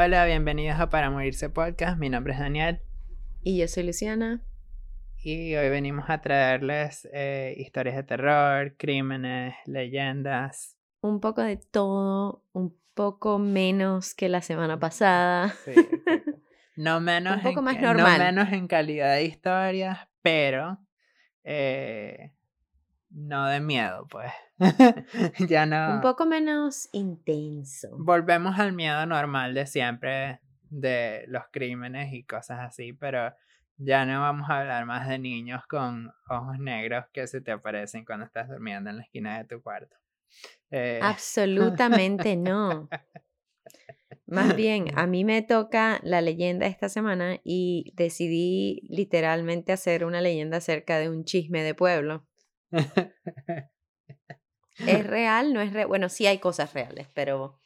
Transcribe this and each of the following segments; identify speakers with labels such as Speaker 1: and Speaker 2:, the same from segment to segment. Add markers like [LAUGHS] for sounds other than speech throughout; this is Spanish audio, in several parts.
Speaker 1: Hola, bienvenidos a Para Morirse Podcast. Mi nombre es Daniel.
Speaker 2: Y yo soy Luciana.
Speaker 1: Y hoy venimos a traerles eh, historias de terror, crímenes, leyendas.
Speaker 2: Un poco de todo, un poco menos que la semana pasada.
Speaker 1: Sí, [LAUGHS] no menos,
Speaker 2: un poco
Speaker 1: en,
Speaker 2: más normal.
Speaker 1: no menos en calidad de historias, pero eh, no de miedo, pues. [LAUGHS] [LAUGHS] ya no.
Speaker 2: Un poco menos intenso.
Speaker 1: Volvemos al miedo normal de siempre, de los crímenes y cosas así, pero ya no vamos a hablar más de niños con ojos negros que se te aparecen cuando estás durmiendo en la esquina de tu cuarto. Eh,
Speaker 2: Absolutamente no. [LAUGHS] Más bien, a mí me toca la leyenda esta semana y decidí literalmente hacer una leyenda acerca de un chisme de pueblo. [LAUGHS] ¿Es real? ¿No es real? Bueno, sí hay cosas reales, pero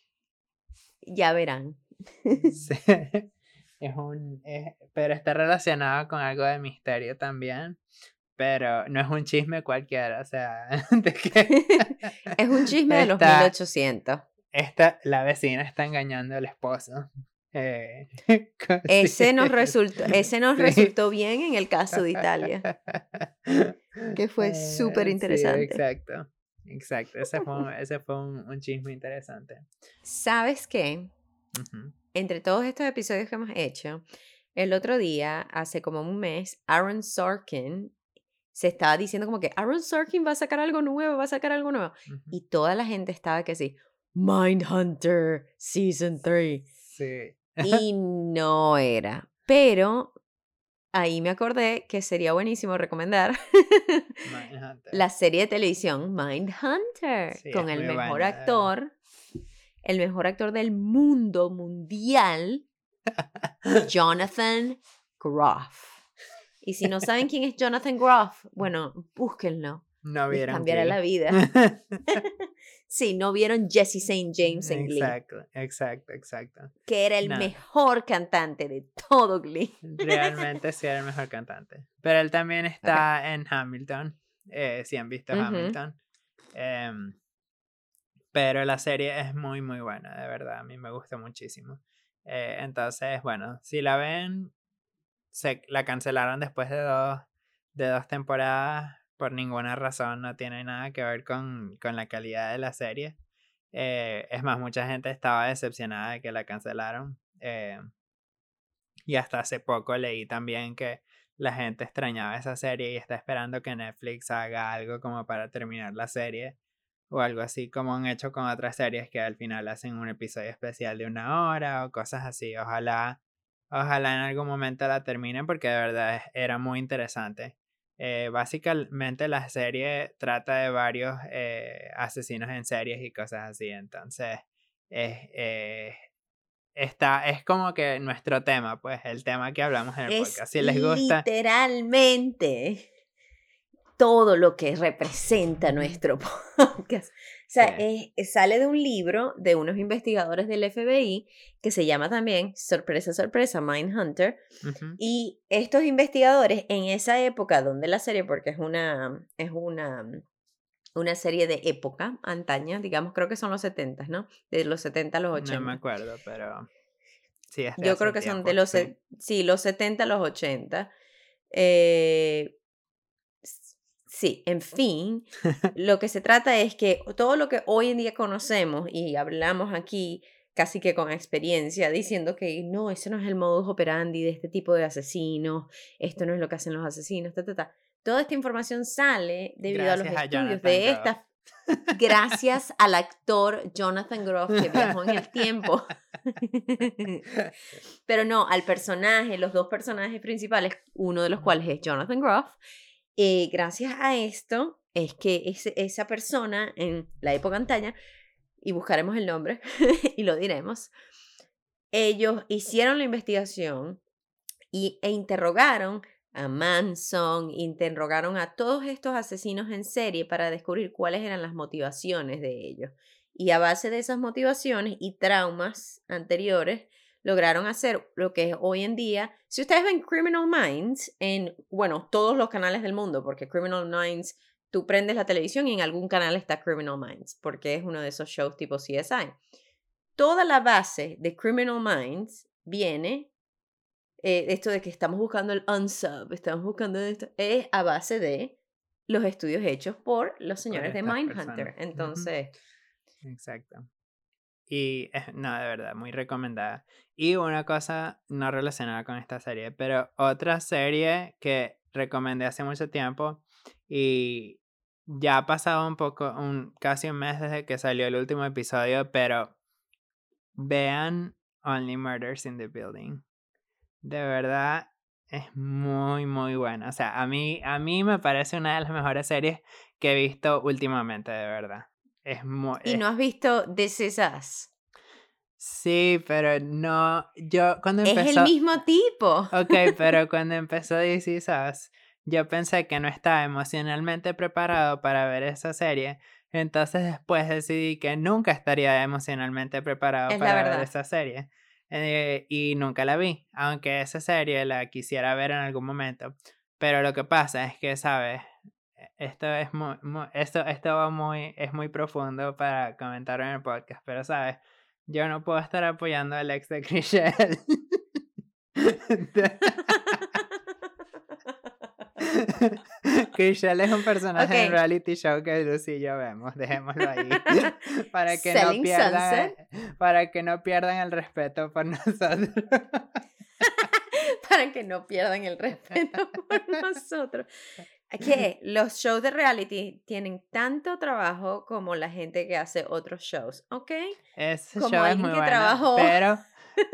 Speaker 2: ya verán. [LAUGHS]
Speaker 1: Sí, Es un, es- pero está relacionado con algo de misterio también. Pero no es un chisme cualquiera, o sea, [LAUGHS] de
Speaker 2: Es un chisme de los
Speaker 1: Está-
Speaker 2: 1800.
Speaker 1: esta, la vecina está engañando al esposo. Eh,
Speaker 2: Ese nos resultó, ese nos
Speaker 1: Sí.
Speaker 2: resultó bien en el caso de Italia, que fue
Speaker 1: Eh,
Speaker 2: súper
Speaker 1: sí,
Speaker 2: interesante.
Speaker 1: exacto, exacto. Ese fue, un- ese fue un, un chisme interesante.
Speaker 2: ¿Sabes qué? Entre todos estos episodios que hemos hecho, el otro día, hace como un mes, Aaron Sorkin se estaba diciendo como que Aaron Sorkin va a sacar algo nuevo, va a sacar algo nuevo. Y toda la gente estaba que sí, Mindhunter Season 3.
Speaker 1: Sí.
Speaker 2: Y no era. Pero ahí me acordé que sería buenísimo recomendar [LAUGHS] la serie de televisión Mindhunter
Speaker 1: Sí,
Speaker 2: con el mejor
Speaker 1: buena,
Speaker 2: actor, el mejor actor del mundo mundial, [LAUGHS] Jonathan Groff. Y si no saben quién es Jonathan Groff, [LAUGHS] bueno, búsquenlo.
Speaker 1: No vieron
Speaker 2: cambiará la vida. [LAUGHS] [LAUGHS] Sí, no vieron Jesse St. James en Glee,
Speaker 1: Exacto, exacto, exacto.
Speaker 2: que era el
Speaker 1: No.
Speaker 2: mejor cantante de todo Glee. [LAUGHS]
Speaker 1: Realmente sí era el mejor cantante. Pero él también está en Hamilton. eh, si han visto. Hamilton. Em, pero la serie es muy, muy buena, de verdad. A mí me gusta muchísimo. Eh, entonces, bueno, si la ven, se, la cancelaron después de dos, de dos temporadas por ninguna razón. No tiene nada que ver con, con la calidad de la serie. Eh, es más, mucha gente estaba decepcionada de que la cancelaron. eh, y hasta hace poco leí también que la gente extrañaba esa serie y está esperando que Netflix haga algo como para terminar la serie. O algo así como han hecho con otras series que al final hacen un episodio especial de una hora o cosas así. Ojalá, ojalá en algún momento la terminen porque de verdad era muy interesante. Eh, básicamente la serie trata de varios eh, asesinos en series y cosas así. Entonces, es, eh, está, es como que nuestro tema, pues, el tema que hablamos en el
Speaker 2: Es
Speaker 1: podcast. Si les gusta.
Speaker 2: literalmente todo lo que representa nuestro [LAUGHS] podcast. Sea,
Speaker 1: Sí.
Speaker 2: es- sale de un libro de unos investigadores del FBI que se llama también, sorpresa, sorpresa, Mindhunter.
Speaker 1: Ujú,
Speaker 2: Y estos investigadores en esa época donde la serie, porque es una, es una, una serie de época antaña, digamos, creo que son los 70, ¿no? De los 70 a los 80.
Speaker 1: No me acuerdo, pero. Sí,
Speaker 2: Yo creo que son de
Speaker 1: tiempo,
Speaker 2: los,
Speaker 1: sí.
Speaker 2: sí, los 70 a los 80. Eh, sí, en fin, [LAUGHS] lo que se trata es que todo lo que hoy en día conocemos y hablamos aquí casi que con experiencia, diciendo que no, ese no es el modus operandi de este tipo de asesinos, esto no es lo que hacen los asesinos, ta, ta, ta. Toda esta información sale debido a los
Speaker 1: a
Speaker 2: estudios
Speaker 1: Jonathan
Speaker 2: de
Speaker 1: Groff.
Speaker 2: esta gracias al actor Jonathan Groff que viajó en el tiempo. [LAUGHS] Pero no, al personaje, los dos personajes principales, uno de los cuales es Jonathan Groff, eh, gracias a esto es que esa persona en la época antaña, y buscaremos el nombre [LAUGHS] y lo diremos, ellos hicieron la investigación y, e interrogaron a Manson, interrogaron a todos estos asesinos en serie para descubrir cuáles eran las motivaciones de ellos. Y a base de esas motivaciones y traumas anteriores, lograron hacer lo que es hoy en día. Si ustedes ven Criminal Minds en, bueno, todos los canales del mundo, porque Criminal Minds, tú prendes la televisión y en algún canal está Criminal Minds, porque es uno de esos shows tipo CSI. toda la base de Criminal Minds viene, eh, esto de que estamos buscando el unsub, estamos buscando esto, es a base de los estudios hechos por los señores de Mindhunter.
Speaker 1: personas.
Speaker 2: Entonces,
Speaker 1: Exacto. Y [LAUGHS] no, de verdad, muy recomendada. Y una cosa no relacionada con esta serie, pero otra serie que recomendé hace mucho tiempo y ya ha pasado un poco, un, casi un mes desde que salió el último episodio, pero vean Only Murders in the Building. De verdad es muy, muy buena. O sea, a mí, a mí me parece una de las mejores series que he visto últimamente, de verdad. Es muy...
Speaker 2: ¿y no has visto This Is Us?
Speaker 1: Sí, pero no, yo cuando
Speaker 2: Es el mismo tipo.
Speaker 1: ok, pero [LAUGHS] cuando empezó This Is Us, yo pensé que no estaba emocionalmente preparado para ver esa serie, entonces después decidí que nunca estaría emocionalmente preparado
Speaker 2: Es
Speaker 1: para ver esa serie, eh, y nunca la vi, aunque esa serie la quisiera ver en algún momento, pero lo que pasa es que, ¿sabes? Esto es muy, muy- esto, esto va muy, es muy profundo para comentar en el podcast, pero, ¿sabes? Yo no puedo estar apoyando al ex de Chriselle. [LAUGHS] Chriselle es un personaje en
Speaker 2: Ok.
Speaker 1: reality show que Lucy y yo vemos, dejémoslo ahí. [LAUGHS] para que no pierdan,
Speaker 2: Sunset.
Speaker 1: para que no pierdan el respeto por nosotros. [LAUGHS]
Speaker 2: para que no pierdan el respeto por nosotros. Que los shows de reality tienen tanto trabajo como la gente que hace otros shows, ¿ok?
Speaker 1: Ese
Speaker 2: Como
Speaker 1: show es muy
Speaker 2: que
Speaker 1: bueno,
Speaker 2: trabajó.
Speaker 1: pero,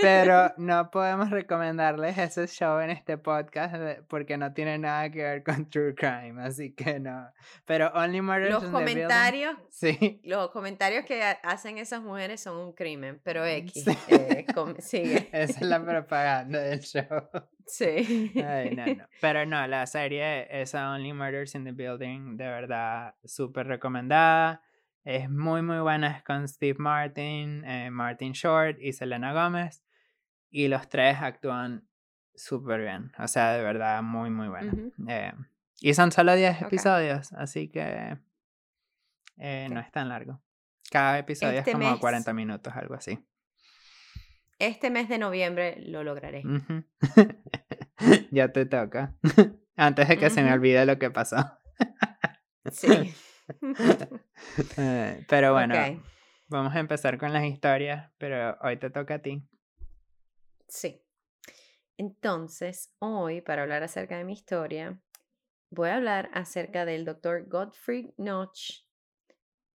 Speaker 1: pero no podemos recomendarles ese show en este podcast de- porque no tiene nada que ver con true crime, así que no. Pero Only Murders
Speaker 2: Los
Speaker 1: in the Building,
Speaker 2: comentarios,
Speaker 1: sí,
Speaker 2: los comentarios que ha- hacen esas mujeres son un crimen, pero X,
Speaker 1: Sí.
Speaker 2: eh, sigue. [LAUGHS]
Speaker 1: esa es la propaganda del show. [LAUGHS]
Speaker 2: Sí.
Speaker 1: Ay, no, no. [LAUGHS] Pero no, la serie, esa Only Murders in the Building, de verdad, súper recomendada. Es muy, muy buena. Es con Steve Martin, eh, Martin Short y Selena Gómez. Y los tres actúan súper bien. O sea, de verdad, muy, muy buena. Eh, y son solo 10
Speaker 2: Ok.
Speaker 1: episodios, así que eh, no es tan largo. Cada episodio
Speaker 2: Este
Speaker 1: es como
Speaker 2: mes-
Speaker 1: 40 minutos, algo así.
Speaker 2: Este mes de noviembre lo lograré. [LAUGHS]
Speaker 1: Ya te toca. [LAUGHS] Antes de que se me olvide lo que pasó.
Speaker 2: Sí. [LAUGHS]
Speaker 1: Eh, pero bueno, vamos a empezar con las historias, pero hoy te toca a ti.
Speaker 2: Sí. Entonces, hoy, para hablar acerca de mi historia, voy a hablar acerca del doctor Gottfried Notch.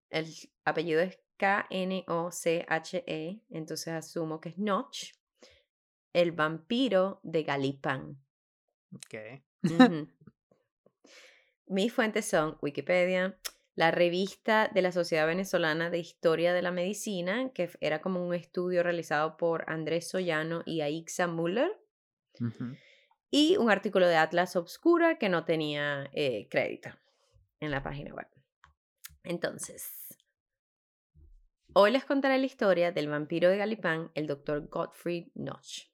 Speaker 2: El apellido es K-N-O-C-H-E, entonces asumo que es Notch, el vampiro de Galipán.
Speaker 1: Ok. [LAUGHS]
Speaker 2: Mis fuentes son Wikipedia, la revista de la Sociedad Venezolana de Historia de la Medicina, que era como un estudio realizado por Andrés Sollano y Aixa Müller, y un artículo de Atlas Obscura que no tenía eh, crédito en la página web. Entonces, hoy les contaré la historia del vampiro de Galipán, el doctor Gottfried Notch.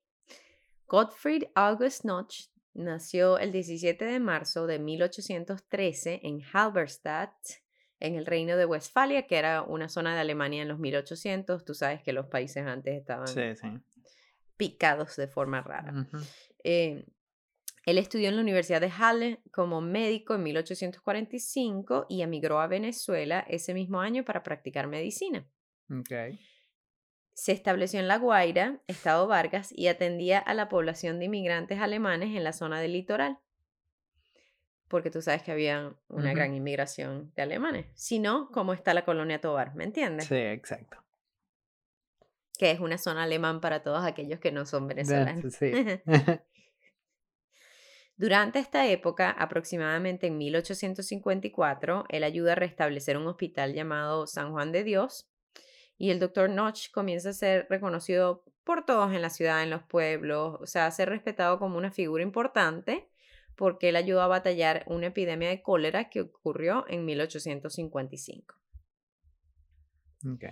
Speaker 2: Gottfried August Notch nació el 17 de marzo de 1813 en Halberstadt, en el reino de Westfalia, que era una zona de Alemania en los 1800. Tú sabes que los países antes estaban
Speaker 1: Sí, sí.
Speaker 2: picados de forma rara. Eh, él estudió en la Universidad de Halle como médico en 1845 y emigró a Venezuela ese mismo año para practicar medicina.
Speaker 1: Ok.
Speaker 2: Se estableció en La Guaira, Estado Vargas, y atendía a la población de inmigrantes alemanes en la zona del litoral. Porque tú sabes que había una gran inmigración de alemanes. Si no, ¿cómo está la colonia Tobar? ¿Me entiendes?
Speaker 1: Sí, exacto.
Speaker 2: Que es una zona alemán para todos aquellos que no son venezolanos.
Speaker 1: Sí. [LAUGHS] [LAUGHS]
Speaker 2: Durante esta época, aproximadamente en 1854, él ayuda a restablecer un hospital llamado San Juan de Dios y el doctor Notch comienza a ser reconocido por todos en la ciudad, en los pueblos, o sea, a ser respetado como una figura importante porque él ayudó a batallar una epidemia de cólera que ocurrió en 1855.
Speaker 1: Ok.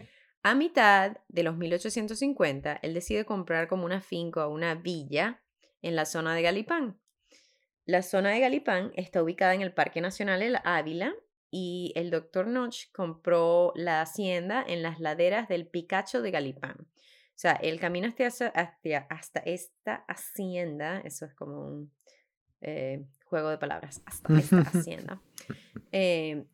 Speaker 2: A mitad de los 1850, él decide comprar como una finca o una villa en la zona de Galipán. La zona de Galipán está ubicada en el Parque Nacional El Ávila y el doctor Notch compró la hacienda en las laderas del Picacho de Galipán. O sea, el camino hasta, hasta esta hacienda, eso es como un eh, juego de palabras, hasta esta [LAUGHS] hacienda. Eh,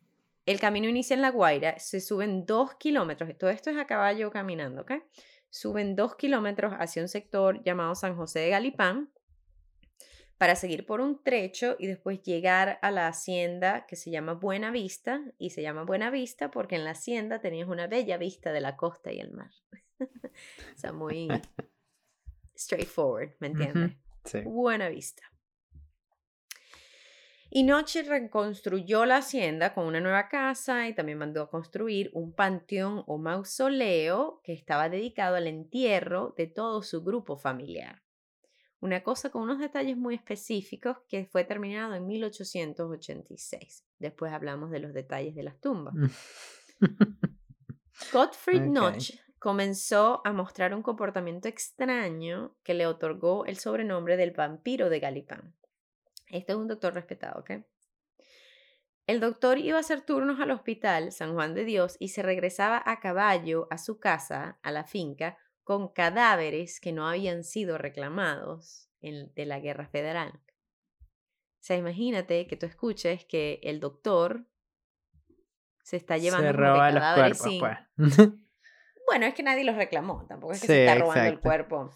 Speaker 2: el camino inicia en La Guaira, se suben dos kilómetros, todo esto es a caballo caminando, ¿ok? Suben dos kilómetros hacia un sector llamado San José de Galipán para seguir por un trecho y después llegar a la hacienda que se llama Buena Vista y se llama Buena Vista porque en la hacienda tenías una bella vista de la costa y el mar. [LAUGHS] o sea, muy [LAUGHS] straightforward, ¿me entiendes?
Speaker 1: Sí.
Speaker 2: Buena Vista. Y Noche reconstruyó la hacienda con una nueva casa y también mandó a construir un panteón o mausoleo que estaba dedicado al entierro de todo su grupo familiar. Una cosa con unos detalles muy específicos que fue terminado en 1886. Después hablamos de los detalles de las tumbas. [LAUGHS] Gottfried Notch comenzó a mostrar un comportamiento extraño que le otorgó el sobrenombre del vampiro de Galipán. Este es un doctor respetado, ¿ok? El doctor iba a hacer turnos al hospital San Juan de Dios y se regresaba a caballo a su casa, a la finca, con cadáveres que no habían sido reclamados de la guerra federal. O sea, imagínate que tú escuches que el doctor se está llevando
Speaker 1: se roba cadáveres los cuerpos, pues. [LAUGHS]
Speaker 2: Bueno, es que nadie los reclamó, tampoco es que se está robando el cuerpo.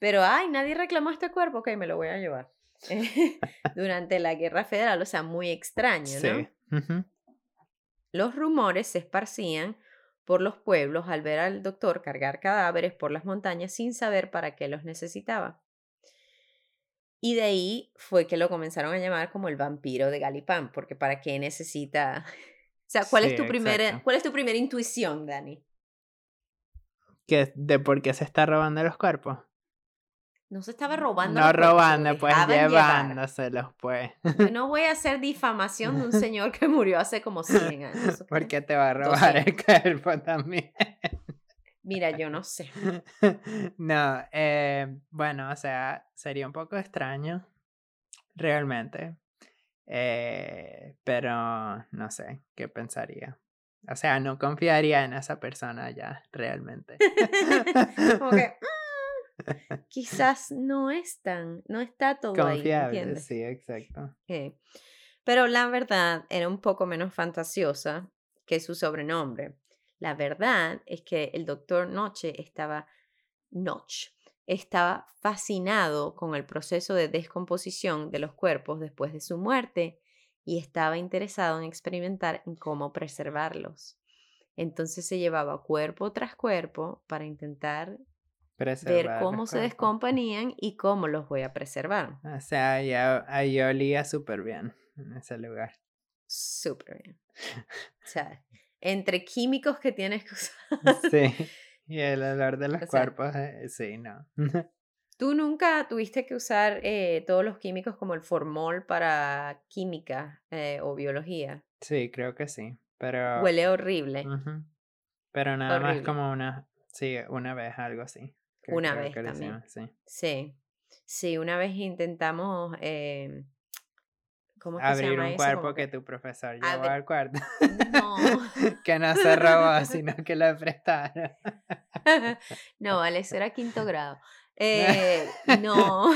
Speaker 2: Pero, ay, nadie reclamó este cuerpo, ok, me lo voy a llevar. [LAUGHS] durante la guerra federal, o sea, muy extraño, ¿no? Los rumores se esparcían por los pueblos al ver al doctor cargar cadáveres por las montañas sin saber para qué los necesitaba. Y de ahí fue que lo comenzaron a llamar como el vampiro de Galipán, porque para qué necesita... [LAUGHS] O sea, ¿cuál, es, tu primera, ¿cuál es tu primera intuición, Dani?
Speaker 1: Que ¿De por qué se está robando los cuerpos?
Speaker 2: No se estaba robando.
Speaker 1: No robando, pues llevándoselos, pues.
Speaker 2: Yo [LAUGHS] no voy a hacer difamación de un [LAUGHS] señor que murió hace como 100 años.
Speaker 1: ¿Por qué te va a robar el cuerpo también? [LAUGHS]
Speaker 2: Mira, yo no sé.
Speaker 1: No, eh, bueno, o sea, sería un poco extraño, realmente. Eh, pero no sé, ¿qué pensaría? O sea, no confiaría en esa persona ya, realmente.
Speaker 2: como que, quizás no es tan, no está todo
Speaker 1: Confiable,
Speaker 2: ahí.
Speaker 1: Sí, exacto.
Speaker 2: Pero la verdad era un poco menos fantasiosa que su sobrenombre. La verdad es que el doctor Noche estaba, Notch, estaba fascinado con el proceso de descomposición de los cuerpos después de su muerte y estaba interesado en experimentar en cómo preservarlos. Entonces se llevaba cuerpo tras cuerpo para intentar ver cómo se descomponían y cómo los voy a preservar.
Speaker 1: O sea, ahí, olía súper bien en ese lugar.
Speaker 2: Súper bien. O sea, entre químicos que tienes que usar.
Speaker 1: Sí, [LAUGHS] y el olor de los cuerpos, eh, sí, no. [LAUGHS]
Speaker 2: ¿Tú nunca tuviste que usar eh, todos los químicos como el formol para química eh, o biología?
Speaker 1: Sí, creo que sí, pero...
Speaker 2: Huele horrible.
Speaker 1: Pero nada más como una, sí, una vez, algo así.
Speaker 2: Una vez también. sí. sí. una vez intentamos. Eh,
Speaker 1: ¿Cómo Abrir un cuerpo que... tu profesor llevó al cuarto. No. [LAUGHS] que no se robó, [LAUGHS] sino que lo prestaron. [LAUGHS]
Speaker 2: no, vale, eso era quinto grado. Eh, no.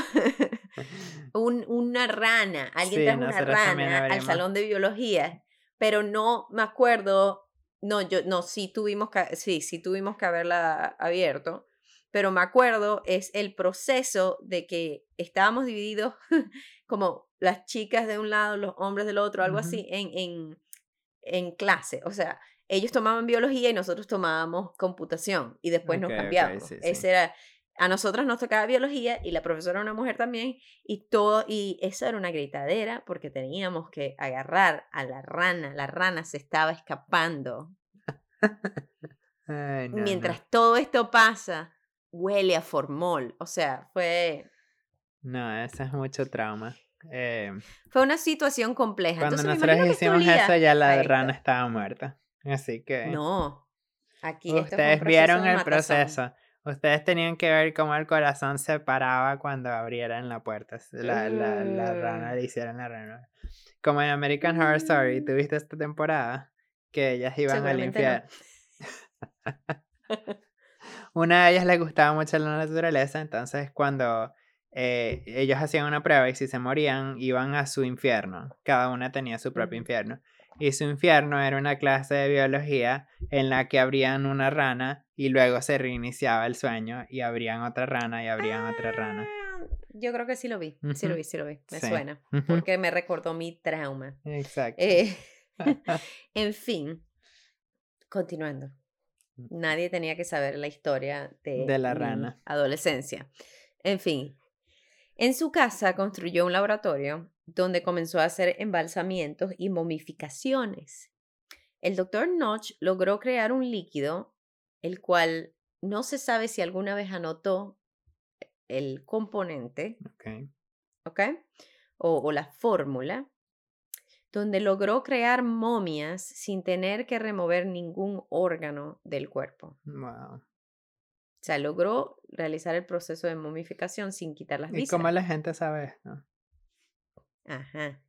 Speaker 2: un, una rana. Alguien trajo una rana al salón de biología. Pero no me acuerdo. No, yo, no, sí tuvimos que, sí, sí tuvimos que haberla abierto pero me acuerdo es el proceso de que estábamos divididos [LAUGHS] como las chicas de un lado, los hombres del otro, algo así, en, en, en, clase. O sea, ellos tomaban biología y nosotros tomábamos computación y después nos cambiábamos. Ese era, a nosotros nos tocaba biología y la profesora era una mujer también y todo, y eso era una gritadera porque teníamos que agarrar a la rana, la rana se estaba escapando. [LAUGHS] Mientras todo esto pasa, huele a formol. O sea, fue...
Speaker 1: No, eso es mucho trauma. Eh,
Speaker 2: fue una situación compleja.
Speaker 1: Cuando nosotros hicimos eso ya la rana estaba muerta. Así que...
Speaker 2: No. Aquí
Speaker 1: Ustedes vieron el proceso. Ustedes tenían que ver cómo el corazón se paraba cuando abrieran la puerta. La, la, la rana le hicieran la rana. Como en American Horror Story,
Speaker 2: Mm.
Speaker 1: ¿tuviste esta temporada? Que ellas iban al
Speaker 2: Seguramente no. [LAUGHS] [LAUGHS]
Speaker 1: Una de ellas le gustaba mucho la naturaleza, entonces cuando eh, ellos hacían una prueba y si se morían, iban a su infierno. Cada una tenía su propio infierno. Y su infierno era una clase de biología en la que abrían una rana y luego se reiniciaba el sueño y abrían otra rana y abrían otra rana.
Speaker 2: Ah, Yo creo que sí lo vi, sí lo vi, sí lo vi, me
Speaker 1: Sí.
Speaker 2: suena, porque me recordó mi trauma.
Speaker 1: Exacto.
Speaker 2: Eh, [LAUGHS] [LAUGHS] en fin, continuando.
Speaker 1: Mm.
Speaker 2: Nadie tenía que saber la historia de,
Speaker 1: De la rana.
Speaker 2: adolescencia. En fin, en su casa construyó un laboratorio donde comenzó a hacer embalsamientos y momificaciones. El doctor Notch logró crear un líquido, el cual no se sabe si alguna vez anotó el componente, o la fórmula, donde logró crear momias sin tener que remover ningún órgano del cuerpo.
Speaker 1: Wow.
Speaker 2: O sea, logró realizar el proceso de momificación sin quitar las
Speaker 1: ¿Y
Speaker 2: vísceras.
Speaker 1: cómo la gente sabe esto?
Speaker 2: Ajá.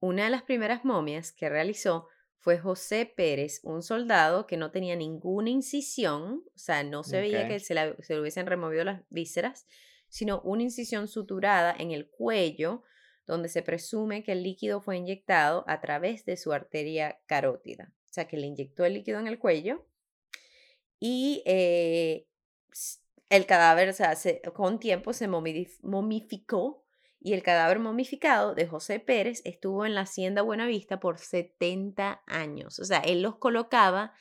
Speaker 2: Una de las primeras momias que realizó fue José Pérez, un soldado que no tenía ninguna incisión, o sea, no se veía que se, la- se le hubiesen removido las vísceras, sino una incisión suturada en el cuello, donde se presume que el líquido fue inyectado a través de su arteria carótida. O sea, que le inyectó el líquido en el cuello y eh, el cadáver, o sea, se- con tiempo se momificó y el cadáver momificado de José Pérez estuvo en la hacienda Buenavista por 70 años. O sea, él los colocaba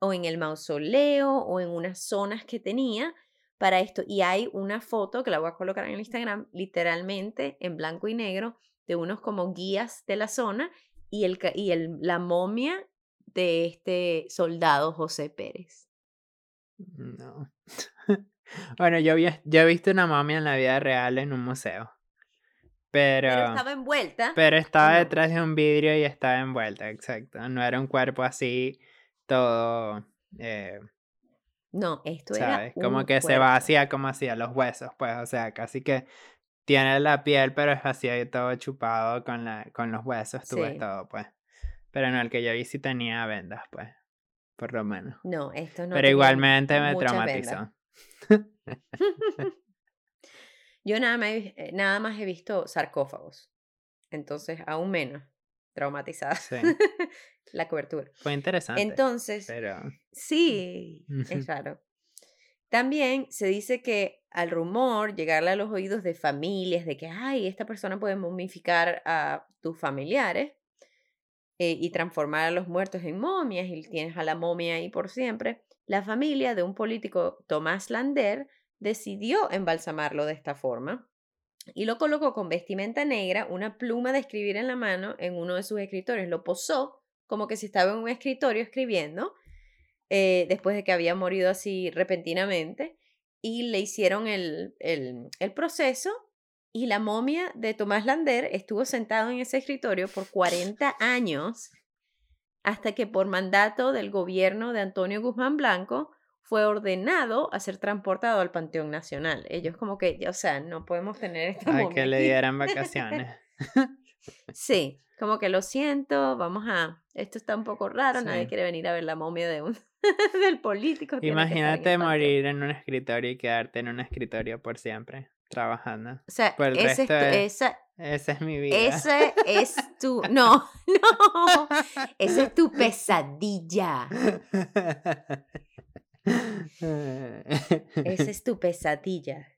Speaker 2: o en el mausoleo o en unas zonas que tenía para esto. Y hay una foto que la voy a colocar en el Instagram, literalmente en blanco y negro, de unos como guías de la zona y, el, y el, la momia de este soldado José Pérez.
Speaker 1: No. [LAUGHS] bueno, yo, vi- yo he visto una momia en la vida real en un museo. Pero,
Speaker 2: Pero estaba envuelta.
Speaker 1: pero estaba
Speaker 2: no.
Speaker 1: detrás de un vidrio y estaba envuelta, exacto. No era un cuerpo así, todo, eh,
Speaker 2: No, esto
Speaker 1: ¿sabes?
Speaker 2: era
Speaker 1: Como que se vacía como hacía los huesos, pues, o sea, casi que tiene la piel, pero es así ahí todo chupado con, la, con los huesos, tú ves todo, pues. Pero no, el que yo vi sí tenía vendas, pues, por lo menos.
Speaker 2: No, esto no
Speaker 1: pero igualmente me traumatizó. [LAUGHS]
Speaker 2: Yo nada más, eh, nada más he visto sarcófagos. Entonces, aún menos traumatizada
Speaker 1: Sí. [LAUGHS]
Speaker 2: la cobertura.
Speaker 1: Fue interesante.
Speaker 2: Entonces,
Speaker 1: pero
Speaker 2: sí, es [LAUGHS] raro. También se dice que al rumor llegarle a los oídos de familias de que, ay, esta persona puede momificar a tus familiares eh, y transformar a los muertos en momias y tienes a la momia ahí por siempre, la familia de un político, Tomás Lander, decidió embalsamarlo de esta forma y lo colocó con vestimenta negra, una pluma de escribir en la mano en uno de sus escritorios. Lo posó como que si estaba en un escritorio escribiendo, eh, después de que había morido así repentinamente, y le hicieron el, el, el proceso. Y la momia de Tomás Lander estuvo sentado en ese escritorio por 40 años hasta que por mandato del gobierno de Antonio Guzmán Blanco fue ordenado a ser transportado al Panteón Nacional. Ellos como que, ya, o sea, no podemos tener [LAUGHS] esta
Speaker 1: ay, que le dieran [LAUGHS] vacaciones. [LAUGHS]
Speaker 2: Sí, como que lo siento, vamos a, esto está un poco raro, nadie quiere venir a ver la momia de un del político. en
Speaker 1: Imagínate morir en un escritorio y quedarte en un escritorio por siempre, trabajando.
Speaker 2: O sea,
Speaker 1: por el
Speaker 2: ese es tu-
Speaker 1: de-
Speaker 2: esa,
Speaker 1: Esa es mi vida.
Speaker 2: ese es tu, no, no, esa es tu pesadilla, esa es [LAUGHS] tu pesadilla.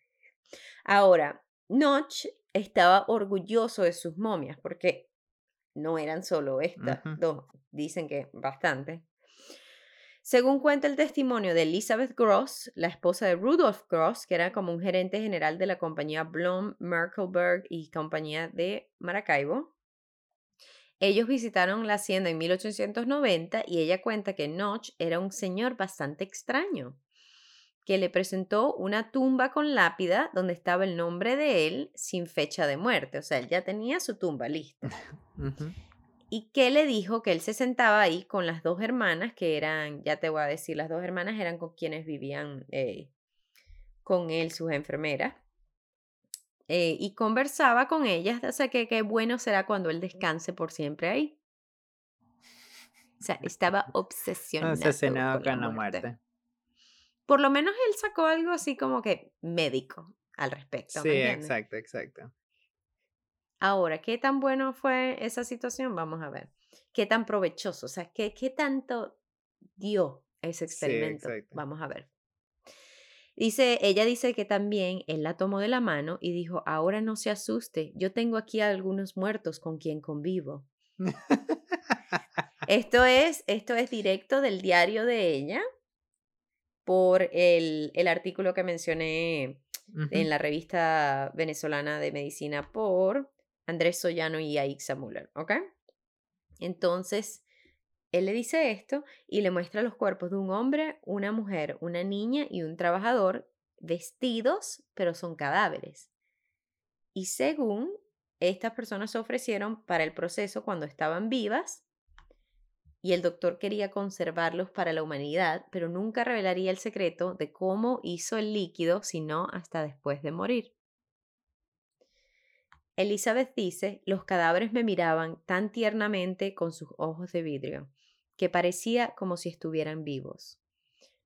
Speaker 2: Ahora, Notch estaba orgulloso de sus momias porque no eran solo estas dos, dicen que bastante. Según cuenta el testimonio de Elizabeth Gross, la esposa de Rudolf Gross, que era como un gerente general de la compañía Blom, Merkelberg y compañía de Maracaibo, ellos visitaron la hacienda en 1890 y ella cuenta que Notch era un señor bastante extraño, que le presentó una tumba con lápida donde estaba el nombre de él sin fecha de muerte, o sea, él ya tenía su tumba lista. [LAUGHS] Y que le dijo que él se sentaba ahí con las dos hermanas, que eran, ya te voy a decir, las dos hermanas eran con quienes vivían eh, con él sus enfermeras eh, y conversaba con ellas o sea que qué bueno será cuando él descanse por siempre ahí. O sea, estaba [LAUGHS] obsesionado,
Speaker 1: Obsesionado con, la muerte.
Speaker 2: Por lo menos él sacó algo así como que médico al respecto.
Speaker 1: Sí, exacto, exacto.
Speaker 2: Ahora, ¿qué tan bueno fue esa situación? Vamos a ver. ¿Qué tan provechoso? O sea, ¿qué, qué tanto dio ese experimento? Vamos a ver. Dice, ella dice que también él la tomó de la mano y dijo, ahora no se asuste, yo tengo aquí algunos muertos con quien convivo. [LAUGHS] esto, es, esto es directo del diario de ella por el, el artículo que mencioné en la revista venezolana de medicina por Andrés Sollano y Aixa Müller, ¿ok? Entonces, él le dice esto y le muestra los cuerpos de un hombre, una mujer, una niña y un trabajador vestidos, pero son cadáveres. Y según estas personas se ofrecieron para el proceso cuando estaban vivas, y el doctor quería conservarlos para la humanidad, pero nunca revelaría el secreto de cómo hizo el líquido, sino hasta después de morir. Elizabeth dice, los cadáveres me miraban tan tiernamente con sus ojos de vidrio, que parecía como si estuvieran vivos.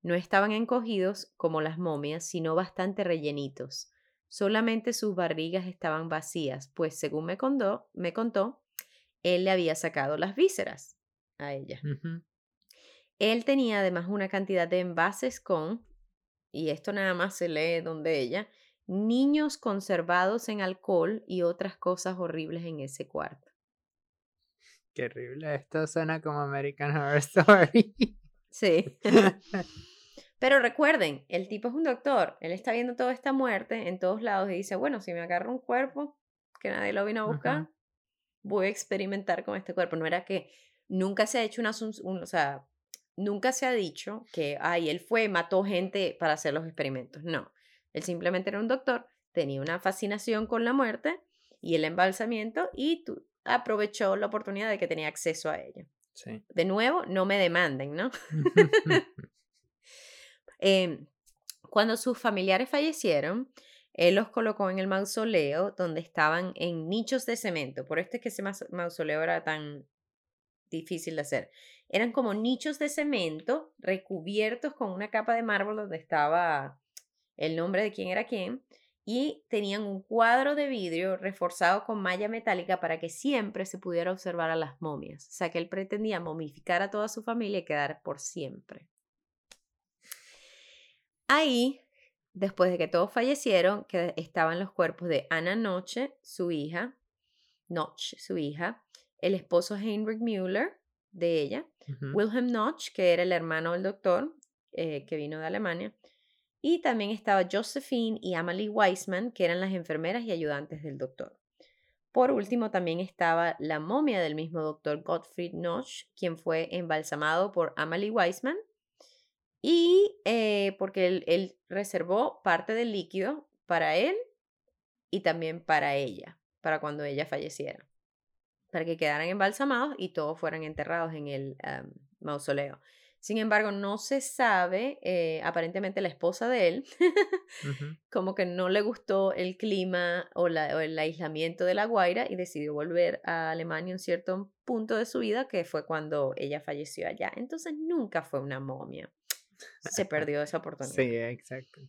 Speaker 2: No estaban encogidos como las momias, sino bastante rellenitos. Solamente sus barrigas estaban vacías, pues según me contó, me contó él le había sacado las vísceras a ella. Él tenía además una cantidad de envases con, y esto nada más se lee donde ella, niños conservados en alcohol y otras cosas horribles en ese cuarto.
Speaker 1: Qué horrible. Esto suena como American Horror [LAUGHS] Story.
Speaker 2: Sí. [LAUGHS] Pero recuerden, el tipo es un doctor. Él está viendo toda esta muerte en todos lados y dice, bueno, si me agarro un cuerpo que nadie lo vino a buscar, voy a experimentar con este cuerpo. No era que nunca se ha hecho una... Un, o sea, nunca se ha dicho que, ay, él fue, mató gente para hacer los experimentos. No. Él simplemente era un doctor, tenía una fascinación con la muerte y el embalsamiento y aprovechó la oportunidad de que tenía acceso a ella. De nuevo, no me demanden, ¿no? [LAUGHS] [LAUGHS] Em, cuando sus familiares fallecieron, él los colocó en el mausoleo donde estaban en nichos de cemento. Por esto es que ese mausoleo era tan difícil de hacer. Eran como nichos de cemento recubiertos con una capa de mármol donde estaba el nombre de quién era quién, y tenían un cuadro de vidrio reforzado con malla metálica para que siempre se pudiera observar a las momias. O sea que él pretendía momificar a toda su familia y quedar por siempre. Ahí, después de que todos fallecieron, que estaban los cuerpos de Anna Noche, su hija, Notch, su hija, el esposo Heinrich Müller, de ella, Wilhelm Notch, que era el hermano del doctor, eh, que vino de Alemania, y también estaba Josephine y Amalie Weissman, que eran las enfermeras y ayudantes del doctor. Por último, también estaba la momia del mismo doctor Gottfried Notch, quien fue embalsamado por Amalie Weissman, y eh, porque él, él reservó parte del líquido para él y también para ella, para cuando ella falleciera, para que quedaran embalsamados y todos fueran enterrados en el mausoleo. Sin embargo, no se sabe, eh, aparentemente la esposa de él, [LAUGHS] como que no le gustó el clima o, el aislamiento de La Guaira y decidió volver a Alemania en cierto punto de su vida, que fue cuando ella falleció allá. Entonces nunca fue una momia. Se [LAUGHS] perdió esa oportunidad.
Speaker 1: Sí, exacto.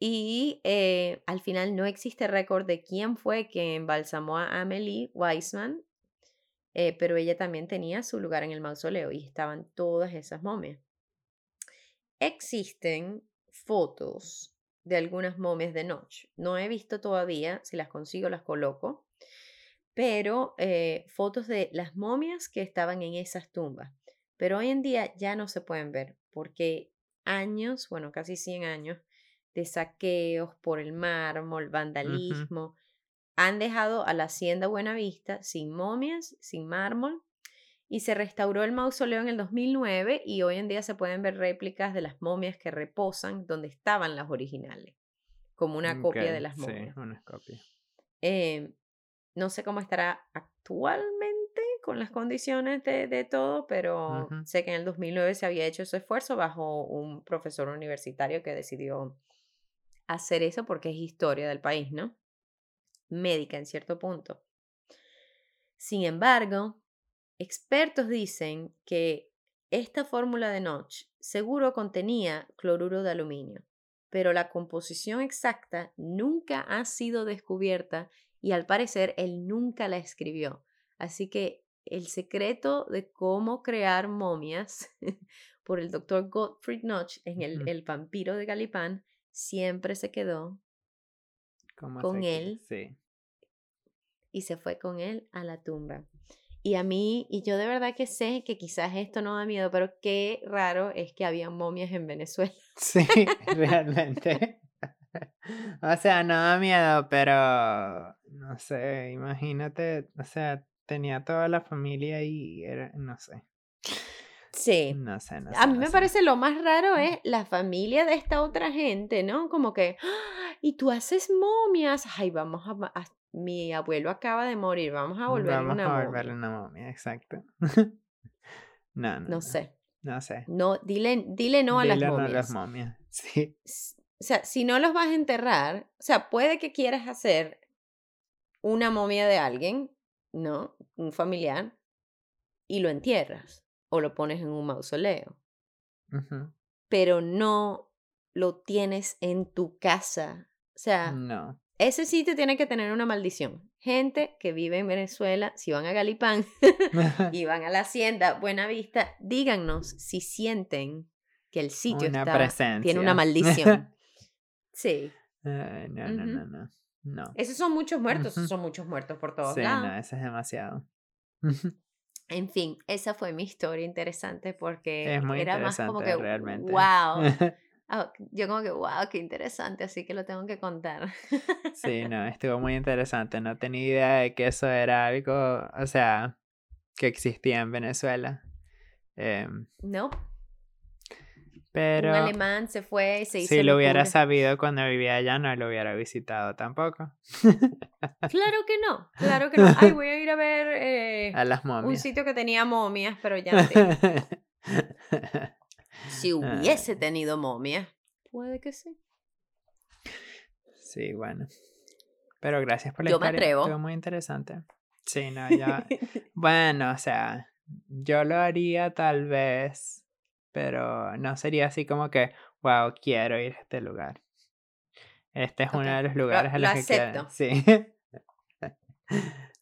Speaker 2: Y eh, al final no existe récord de quién fue que embalsamó a Amelie Weissman eh, pero ella también tenía su lugar en el mausoleo y estaban todas esas momias. Existen fotos de algunas momias de noche. No he visto todavía, si las consigo las coloco, pero eh, fotos de las momias que estaban en esas tumbas. Pero hoy en día ya no se pueden ver porque años, bueno, casi 100 años de saqueos por el mármol, vandalismo, han dejado a la hacienda Buenavista sin momias, sin mármol, y se restauró el mausoleo en el 2009 y hoy en día se pueden ver réplicas de las momias que reposan donde estaban las originales, como una copia de las momias.
Speaker 1: Sí, una copia.
Speaker 2: Em, no sé cómo estará actualmente con las condiciones de, todo, pero sé que en el 2009 se había hecho ese esfuerzo bajo un profesor universitario que decidió hacer eso porque es historia del país, ¿no? Médica en cierto punto. Sin embargo, expertos dicen que esta fórmula de Notch seguro contenía cloruro de aluminio, pero la composición exacta nunca ha sido descubierta y al parecer él nunca la escribió. Así que el secreto de cómo crear momias [LAUGHS] por el doctor Gottfried Notch en el, el vampiro de Galipán siempre se quedó con él y se fue con él a la tumba. Y a mí, y yo de verdad que sé que quizás esto no da miedo, pero qué raro es que había momias en Venezuela. [LAUGHS]
Speaker 1: Sí, realmente. [LAUGHS] o sea, no da miedo, pero no sé, imagínate, o sea, tenía toda la familia y era, no sé.
Speaker 2: Sí.
Speaker 1: No sé, no sé.
Speaker 2: A mí me
Speaker 1: sé.
Speaker 2: parece lo más raro es la familia de esta otra gente, ¿no? Como que, "Ah, y tú haces momias. Ay, vamos a, a- mi abuelo acaba de morir, vamos a volver
Speaker 1: Vamos
Speaker 2: una
Speaker 1: a volverle
Speaker 2: momia.
Speaker 1: una momia, exacto. [LAUGHS] no, no,
Speaker 2: No sé.
Speaker 1: No sé.
Speaker 2: No, dile, dile no a las
Speaker 1: Dile no a
Speaker 2: momias.
Speaker 1: las momias. [LAUGHS] Sí.
Speaker 2: o sea, si no los vas a enterrar, o sea, puede que quieras hacer una momia de alguien, ¿no? Un familiar, y lo entierras o lo pones en un mausoleo, pero no lo tienes en tu casa. O sea,
Speaker 1: No.
Speaker 2: ese sitio tiene que tener una maldición. Gente que vive en Venezuela, si van a Galipán [LAUGHS] y [LAUGHS] van a la hacienda Buenavista, díganos si sienten que el sitio
Speaker 1: Una
Speaker 2: está, tiene una maldición. [LAUGHS] Sí.
Speaker 1: Ay, no, no,
Speaker 2: Ujú.
Speaker 1: no, no. No.
Speaker 2: Esos son muchos muertos, son muchos muertos por todos
Speaker 1: Sí,
Speaker 2: lados.
Speaker 1: no, eso es demasiado.
Speaker 2: En fin, esa fue mi historia interesante porque
Speaker 1: Es muy
Speaker 2: era más como que,
Speaker 1: interesante, realmente.
Speaker 2: wow. Ah, yo como que, wow, qué interesante, así que lo tengo que contar.
Speaker 1: Sí, [LAUGHS] no, estuvo muy interesante. No tenía idea de que eso era algo, o sea, que existía en Venezuela. Em,
Speaker 2: no,
Speaker 1: pero
Speaker 2: un alemán se fue y se hizo
Speaker 1: si lo hubiera sabido cuando vivía allá, no lo hubiera visitado tampoco.
Speaker 2: Claro que no, claro que no. Ay, voy a ir a ver [LAUGHS] eh,
Speaker 1: A las
Speaker 2: un
Speaker 1: momias.
Speaker 2: sitio que tenía momias, pero ya no. [LAUGHS] Si hubiese tenido momias, puede que sí.
Speaker 1: sí, bueno. Pero gracias por la
Speaker 2: Yo me
Speaker 1: historia.
Speaker 2: atrevo.
Speaker 1: Estuvo muy interesante. Sí, no, ya. [LAUGHS] Bueno, o sea, yo lo haría tal vez, pero no sería así como que, wow, quiero ir a este lugar. Este es uno de los
Speaker 2: lo-
Speaker 1: lugares a
Speaker 2: lo
Speaker 1: los que quiero-
Speaker 2: acepto.
Speaker 1: Sí.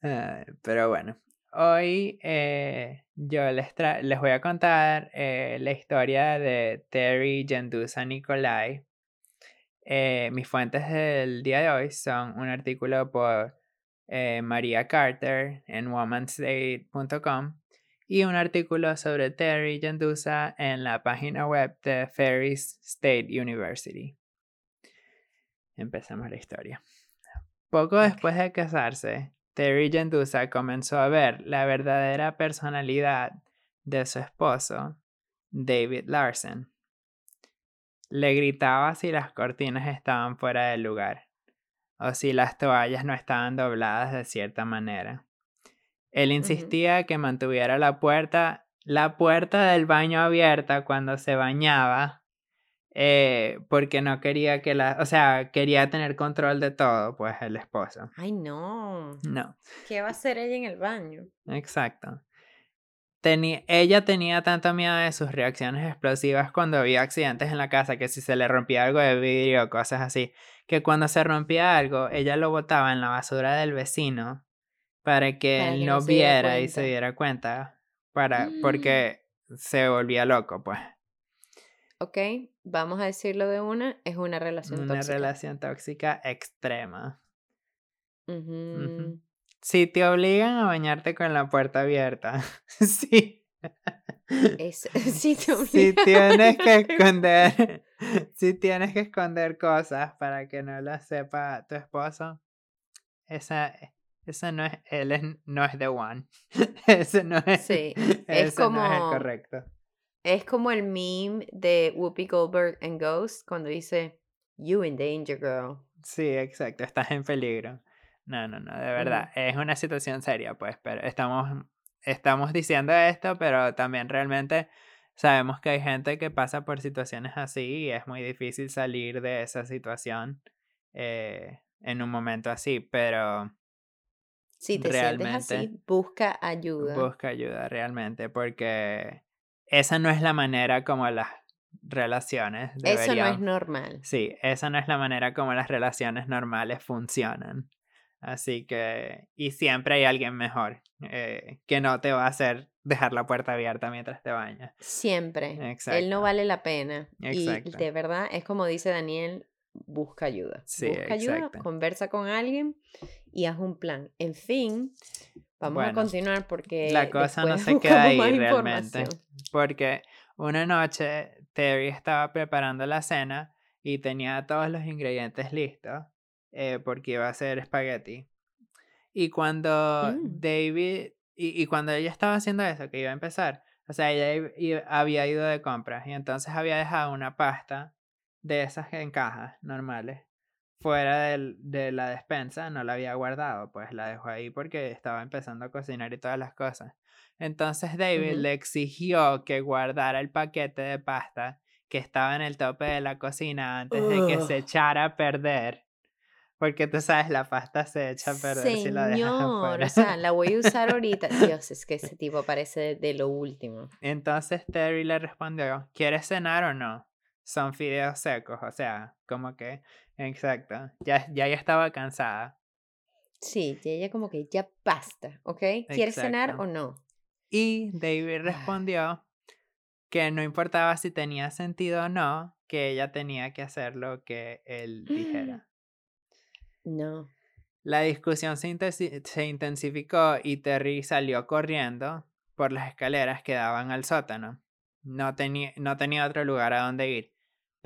Speaker 1: Ay, [LAUGHS] pero bueno, hoy eh, yo les, tra- les voy a contar eh, la historia de Terry Gendusa Nicolai. Eh, mis fuentes del día de hoy son un artículo por María Carter en womanstate.com y un artículo sobre Terry Gendusa en la página web de Ferris State University. Empezamos la historia. Poco después de casarse, Terry Gendusa comenzó a ver la verdadera personalidad de su esposo, David Larson. Le gritaba si las cortinas estaban fuera del lugar o si las toallas no estaban dobladas de cierta manera. Él insistía que mantuviera la puerta, la puerta del baño abierta cuando se bañaba, eh, porque no quería que la, o sea, quería tener control de todo, pues el esposo.
Speaker 2: Ay, no.
Speaker 1: No,
Speaker 2: ¿Qué va a hacer ella en el baño?
Speaker 1: exacto. Teni- ella tenía tanto miedo de sus reacciones explosivas cuando había accidentes en la casa, que si se le rompía algo de vidrio o cosas así, que cuando se rompía algo, ella lo botaba en la basura del vecino para que
Speaker 2: Para
Speaker 1: él
Speaker 2: que
Speaker 1: no, viera y se diera cuenta, para, porque se volvía loco, pues.
Speaker 2: Ok, vamos a decirlo de una, es una relación
Speaker 1: Una
Speaker 2: tóxica.
Speaker 1: relación tóxica extrema.
Speaker 2: Ujú.
Speaker 1: Si te obligan a bañarte con la puerta abierta, [LAUGHS] sí.
Speaker 2: Es- [LAUGHS] sí, te
Speaker 1: Si tienes que esconder, [LAUGHS] si tienes que esconder cosas para que no las sepa tu esposo, esa, esa no es, él es- no es the one. Ese no es,
Speaker 2: Sí, es
Speaker 1: ese no es el
Speaker 2: como-
Speaker 1: correcto.
Speaker 2: Es como el meme de Whoopi Goldberg en Ghost cuando dice, You in danger, girl.
Speaker 1: Sí, exacto, estás en peligro. No, no, no, de verdad, es una situación seria, pues, pero estamos, estamos diciendo esto, pero también realmente sabemos que hay gente que pasa por situaciones así y es muy difícil salir de esa situación eh, en un momento así, pero
Speaker 2: Si te sientes así, busca ayuda.
Speaker 1: busca ayuda realmente porque esa no es la manera como las relaciones
Speaker 2: Eso no es
Speaker 1: deberían.
Speaker 2: normal.
Speaker 1: Sí, esa no es la manera como las relaciones normales funcionan. Así que, y siempre hay alguien mejor eh, que no te va a hacer dejar la puerta abierta mientras te bañas.
Speaker 2: Siempre. Él
Speaker 1: Exacto.
Speaker 2: no vale la pena. Y
Speaker 1: Exacto.
Speaker 2: de verdad, es como dice Daniel, busca ayuda.
Speaker 1: Sí,
Speaker 2: busca ayuda, conversa con alguien y haz un plan. En fin, vamos a continuar porque
Speaker 1: la cosa no se [LAUGHS] queda ahí realmente. Porque una noche Terry estaba preparando la cena y tenía todos los ingredientes listos eh, porque iba a hacer espagueti. Y cuando
Speaker 2: Mm.
Speaker 1: David, y, y cuando ella estaba haciendo eso, que iba a empezar, o sea, ella había ido de compras y entonces había dejado una pasta de esas en cajas normales fuera del- de la despensa, no la había guardado, pues la dejó ahí porque estaba empezando a cocinar y todas las cosas. Entonces David le exigió que guardara el paquete de pasta que estaba en el tope de la cocina antes de que se echara a perder. Porque tú sabes, la pasta se echa a perder si la dejas [LAUGHS]
Speaker 2: Señor,
Speaker 1: afuera.
Speaker 2: o sea, la voy a usar ahorita. Dios, es que ese tipo parece de, de lo último.
Speaker 1: Entonces Terry le respondió, ¿quieres cenar o no? Son fideos secos, o sea, como que, exacto, ya, ya ella estaba cansada.
Speaker 2: Sí, y ella como que ya basta, ¿ok? ¿Quieres cenar o no?
Speaker 1: Y David
Speaker 2: Ah.
Speaker 1: respondió que no importaba si tenía sentido o no, que ella tenía que hacer lo que él [GASPS] dijera.
Speaker 2: No.
Speaker 1: La discusión se, intensi- se intensificó y Terry salió corriendo por las escaleras que daban al sótano. No tenía, no tenía otro lugar a donde ir.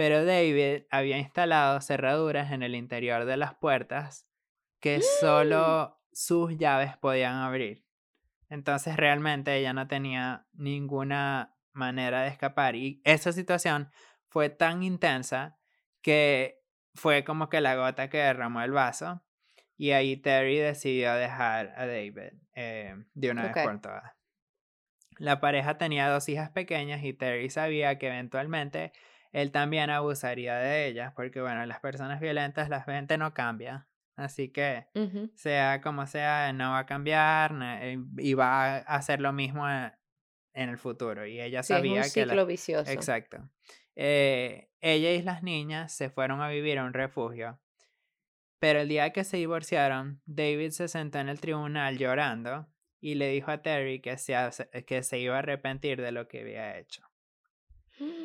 Speaker 1: Pero David había instalado cerraduras en el interior de las puertas que solo sus llaves podían abrir. Entonces realmente ella no tenía ninguna manera de escapar. Y esa situación fue tan intensa que fue como que la gota que derramó el vaso. Y ahí Terry decidió dejar a David eh, de una
Speaker 2: Ok.
Speaker 1: vez por todas. La pareja tenía dos hijas pequeñas y Terry sabía que eventualmente él también abusaría de ellas, porque bueno, las personas violentas, la gente no cambia. Así que sea como sea, no va a cambiar eh, y va a hacer lo mismo en el futuro. Y ella
Speaker 2: Sí, es un
Speaker 1: sabía que... la-
Speaker 2: ciclo vicioso.
Speaker 1: Exacto. Eh, ella y las niñas se fueron a vivir a un refugio. Pero el día que se divorciaron, David se sentó en el tribunal llorando y le dijo a Terry que se, hace- que se iba a arrepentir de lo que había hecho,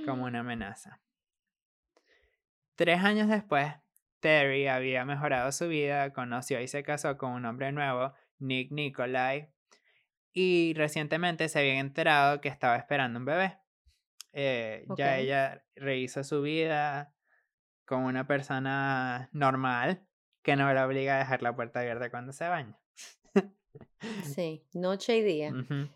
Speaker 1: como una amenaza. Tres años después, Terry había mejorado su vida, conoció y se casó con un hombre nuevo, Nick Nikolai, y recientemente se había enterado que estaba esperando un bebé. Eh, Ya ella rehizo su vida con una persona normal que no la obliga a dejar la puerta abierta cuando se baña.
Speaker 2: Sí, noche y día.
Speaker 1: Ujú.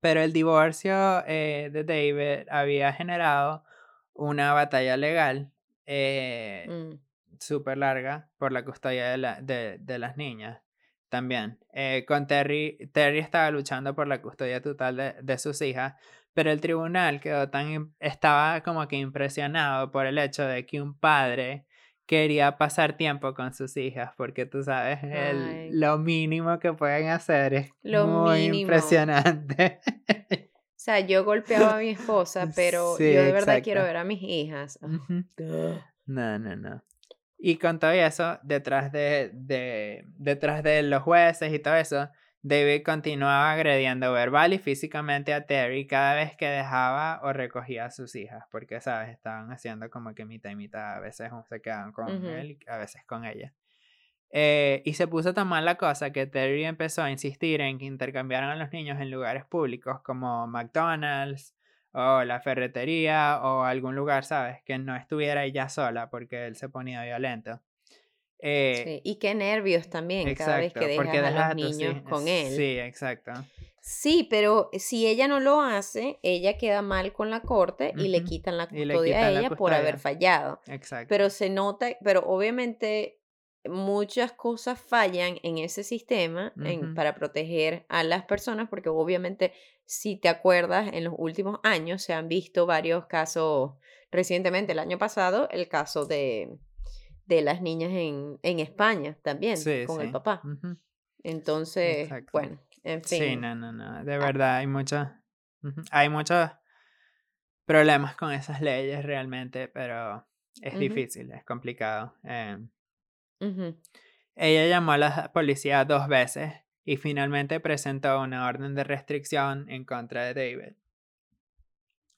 Speaker 1: Pero el divorcio eh, de David había generado una batalla legal eh,
Speaker 2: Mm.
Speaker 1: súper larga por la custodia de, la- de- de las niñas también. Eh, con Terry, Terry estaba luchando por la custodia total de, de sus hijas, pero el tribunal quedó tan, estaba como que impresionado por el hecho de que un padre quería pasar tiempo con sus hijas, porque tú sabes, el- lo mínimo que pueden hacer es
Speaker 2: Lo
Speaker 1: muy
Speaker 2: mínimo.
Speaker 1: impresionante. [LAUGHS]
Speaker 2: O sea, yo golpeaba a mi esposa, pero
Speaker 1: Sí,
Speaker 2: yo de verdad quiero ver a mis hijas. Ah.
Speaker 1: No, no, no. Y con todo eso, detrás de, de, detrás de los jueces y todo eso, David continuaba agrediendo verbal y físicamente a Terry cada vez que dejaba o recogía a sus hijas, porque, ¿sabes? Estaban haciendo como que mitad y mitad, a veces se quedaban con
Speaker 2: Ujú.
Speaker 1: él y a veces con ella. Eh, y se puso tan mal la cosa que Terry empezó a insistir en que intercambiaran a los niños en lugares públicos como McDonald's o la ferretería o algún lugar, ¿sabes? Que no estuviera ella sola porque él se ponía violento. Eh,
Speaker 2: Sí, Y qué nervios también cada vez que dejas a los
Speaker 1: a
Speaker 2: niños con él.
Speaker 1: Sí, exacto.
Speaker 2: Sí, pero si ella no lo hace, ella queda mal con la corte y le quitan la custodia a
Speaker 1: quitan la
Speaker 2: ella por haber fallado.
Speaker 1: Exacto.
Speaker 2: Pero se nota, pero obviamente muchas cosas fallan en ese sistema en- para proteger a las personas, porque obviamente, si te acuerdas, en los últimos años se han visto varios casos, recientemente el año pasado, el caso de, de las niñas en, en España también,
Speaker 1: Sí,
Speaker 2: con el
Speaker 1: sí.
Speaker 2: papá. Entonces,
Speaker 1: Exacto.
Speaker 2: bueno, en
Speaker 1: Sí,
Speaker 2: fin.
Speaker 1: no, no, no. De verdad, hay muchos. ujú, Hay muchos problemas con esas leyes realmente, pero es difícil, es complicado. Eh, ella llamó a la policía dos veces y finalmente presentó una orden de restricción en contra de David.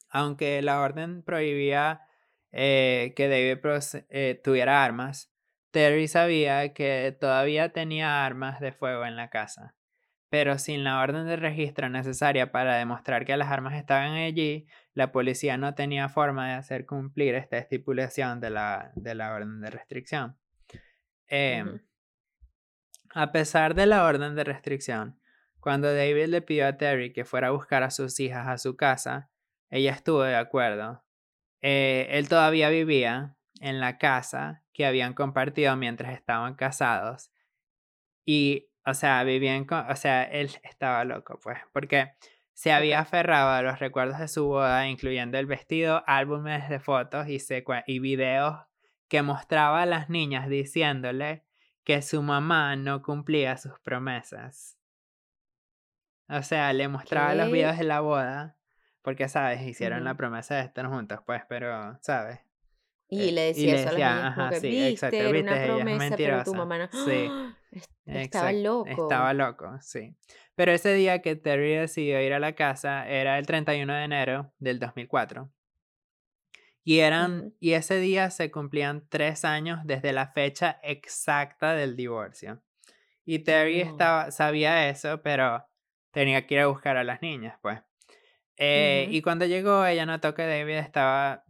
Speaker 1: Aunque la orden prohibía eh, que David eh, tuviera armas, Terry sabía que todavía tenía armas de fuego en la casa. Pero sin la orden de registro necesaria para demostrar que las armas estaban allí, la policía no tenía forma de hacer cumplir esta estipulación de la, de la orden de restricción. Em, a pesar de la orden de restricción, cuando David le pidió a Terry que fuera a buscar a sus hijas a su casa, ella estuvo de acuerdo. Eh, él todavía vivía en la casa que habían compartido mientras estaban casados. Y, o sea, vivían con, o sea, él estaba loco, pues, porque se había aferrado a los recuerdos de su boda, incluyendo el vestido, álbumes de fotos y, y videos que mostraba a las niñas diciéndole que su mamá no cumplía sus promesas. O sea, le mostraba los videos de la boda, porque, ¿sabes? Hicieron la promesa de estar juntos, pues, pero, ¿sabes?
Speaker 2: Y
Speaker 1: Eh,
Speaker 2: le
Speaker 1: y
Speaker 2: decía
Speaker 1: le
Speaker 2: eso a las
Speaker 1: decía, ajá,
Speaker 2: que,
Speaker 1: sí, exacto,
Speaker 2: viste, era
Speaker 1: viste,
Speaker 2: una
Speaker 1: es
Speaker 2: promesa, pero tu
Speaker 1: mentirosa.
Speaker 2: mamá no.
Speaker 1: Sí,
Speaker 2: ¡Ah! Est- Estaba loco.
Speaker 1: estaba loco, sí. Pero ese día que Terry decidió ir a la casa era el 31 de enero del 2004. Y eran, y ese día se cumplían tres años desde la fecha exacta del divorcio. Y Terry
Speaker 2: No.
Speaker 1: estaba, sabía eso, pero tenía que ir a buscar a las niñas, pues. Eh, y cuando llegó, ella notó que David estaba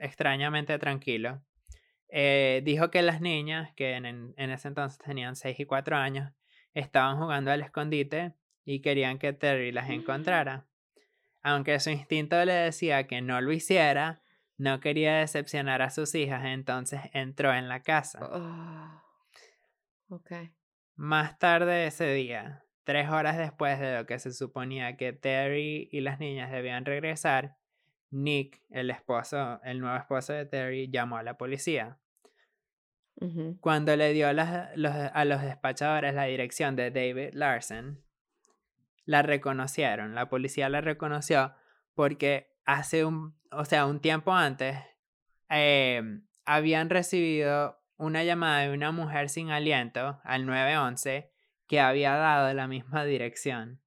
Speaker 1: extrañamente tranquilo. Eh, dijo que las niñas, que en, ese entonces tenían 6 y 4 años, estaban jugando al escondite y querían que Terry las encontrara. Aunque su instinto le decía que no lo hiciera, no quería decepcionar a sus hijas, entonces entró en la casa.
Speaker 2: Ah, ok.
Speaker 1: Más tarde ese día, tres horas después de lo que se suponía que Terry y las niñas debían regresar, Nick, el esposo, el nuevo esposo de Terry, llamó a la policía. Cuando le dio las- los- a los despachadores la dirección de David Larson, la reconocieron. La policía la reconoció porque hace un, o sea, un tiempo antes em, habían recibido una llamada de una mujer sin aliento al 911 que había dado la misma dirección.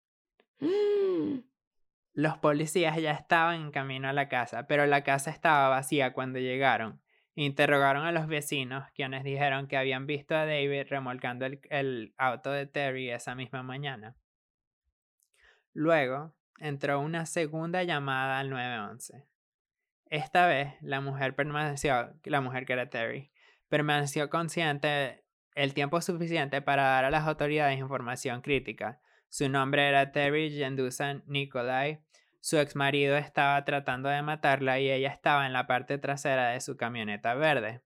Speaker 2: Mm.
Speaker 1: Los policías ya estaban en camino a la casa, pero la casa estaba vacía cuando llegaron. Interrogaron a los vecinos, quienes dijeron que habían visto a David remolcando el, el auto de Terry esa misma mañana. Luego entró una segunda llamada al 911. Esta vez la mujer permaneció, la mujer que era Terry, permaneció consciente el tiempo suficiente para dar a las autoridades información crítica. Su nombre era Terry Jendusa Nikolai. Su ex marido estaba tratando de matarla y ella estaba en la parte trasera de su camioneta verde.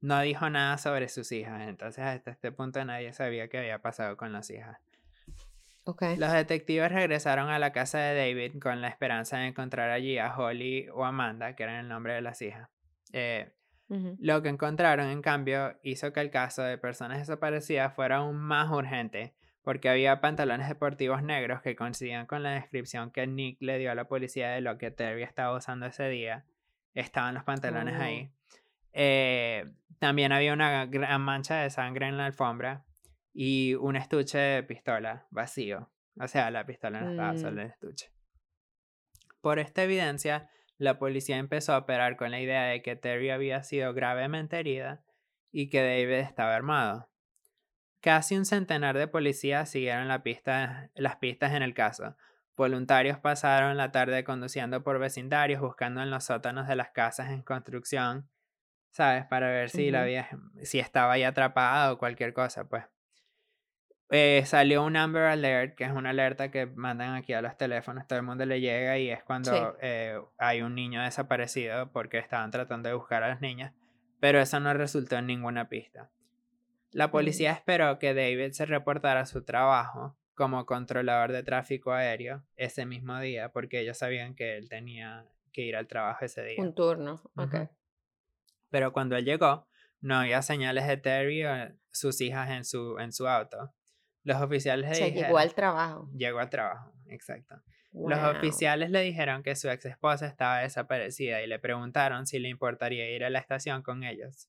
Speaker 1: No dijo nada sobre sus hijas, entonces hasta este punto nadie sabía qué había pasado con las hijas.
Speaker 2: Ok.
Speaker 1: Los detectives regresaron a la casa de David con la esperanza de encontrar allí a Holly o Amanda, que eran el nombre de las hijas. Eh, Lo que encontraron, en cambio, hizo que el caso de personas desaparecidas fuera aún más urgente, porque había pantalones deportivos negros que coincidían con la descripción que Nick le dio a la policía de lo que Terry estaba usando ese día. Estaban los pantalones
Speaker 2: Oh.
Speaker 1: ahí. Eh, también había una gran mancha de sangre en la alfombra y un estuche de pistola vacío. O sea, la pistola no estaba, solo
Speaker 2: Mm.
Speaker 1: el estuche. Por esta evidencia, la policía empezó a operar con la idea de que Terry había sido gravemente herida y que David estaba armado. Casi un centenar de policías siguieron la pista- las pistas en el caso. Voluntarios pasaron la tarde conduciendo por vecindarios buscando en los sótanos de las casas en construcción, ¿sabes? Para ver si, la había, si estaba ahí atrapada o cualquier cosa, pues. Eh, salió un Amber Alert, que es una alerta que mandan aquí a los teléfonos, todo el mundo le llega y es cuando eh, hay un niño desaparecido porque estaban tratando de buscar a las niñas, pero eso no resultó en ninguna pista. La policía esperó que David se reportara a su trabajo como controlador de tráfico aéreo ese mismo día, porque ellos sabían que él tenía que ir al trabajo ese día.
Speaker 2: Un turno, ok.
Speaker 1: Pero cuando él llegó, no había señales de Terry o sus hijas en su, en su auto. Los oficiales le
Speaker 2: sea, llegó al trabajo.
Speaker 1: Llegó al trabajo, exacto. Los oficiales le dijeron que su ex esposa estaba desaparecida y le preguntaron si le importaría ir a la estación con ellos.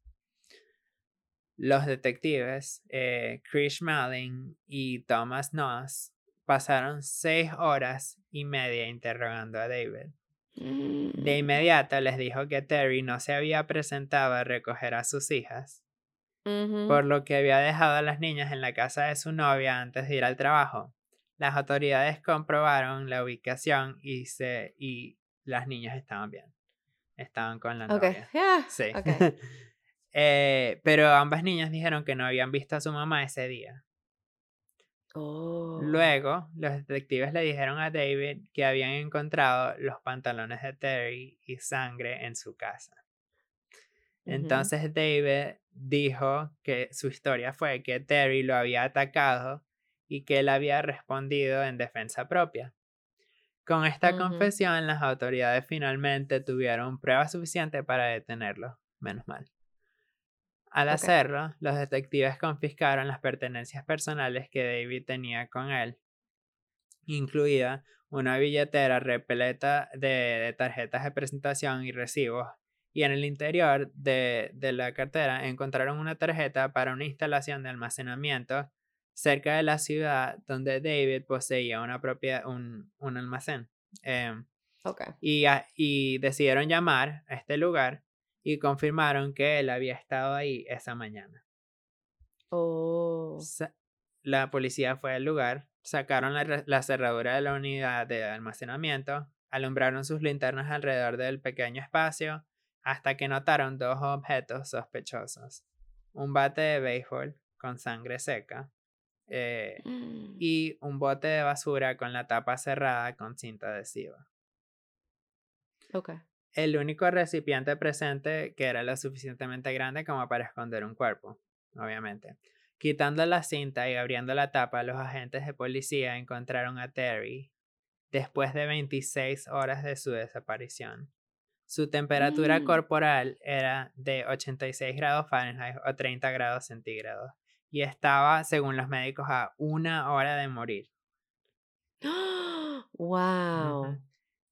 Speaker 1: Los detectives, eh, Chris Malin y Thomas Noss, pasaron seis horas y media interrogando a David. De
Speaker 2: Mm.
Speaker 1: inmediato les dijo que Terry no se había presentado a recoger a sus hijas, Por lo que había dejado a las niñas en la casa de su novia antes de ir al trabajo. Las autoridades comprobaron la ubicación y, se, y las niñas estaban bien. Estaban con la novia.
Speaker 2: yeah,
Speaker 1: Sí. [LAUGHS] Eh, pero ambas niñas dijeron que no habían visto a su mamá ese día.
Speaker 2: Oh.
Speaker 1: Luego, los detectives le dijeron a David que habían encontrado los pantalones de Terry y sangre en su casa. Entonces David dijo que su historia fue que Terry lo había atacado y que él había respondido en defensa propia. Con esta confesión, las autoridades finalmente tuvieron pruebas suficientes para detenerlo. Menos mal. Al hacerlo, los detectives confiscaron las pertenencias personales que David tenía con él, incluida una billetera repleta de, de tarjetas de presentación y recibos, y en el interior de, de la cartera encontraron una tarjeta para una instalación de almacenamiento cerca de la ciudad donde David poseía una propiedad, un, un almacén. Em,
Speaker 2: Ok.
Speaker 1: y, y decidieron llamar a este lugar y confirmaron que él había estado ahí esa mañana.
Speaker 2: Oh.
Speaker 1: La policía fue al lugar, sacaron la, la cerradura de la unidad de almacenamiento, alumbraron sus linternas alrededor del pequeño espacio hasta que notaron dos objetos sospechosos. Un bate de béisbol con sangre seca eh,
Speaker 2: Mm.
Speaker 1: y un bote de basura con la tapa cerrada con cinta adhesiva. El único recipiente presente que era lo suficientemente grande como para esconder un cuerpo, obviamente. Quitando la cinta y abriendo la tapa, los agentes de policía encontraron a Terry después de 26 horas de su desaparición. Su temperatura
Speaker 2: Mm.
Speaker 1: corporal era de 86 grados Fahrenheit o 30 grados centígrados y estaba, según los médicos, a una hora de morir. [GASPS]
Speaker 2: Wow.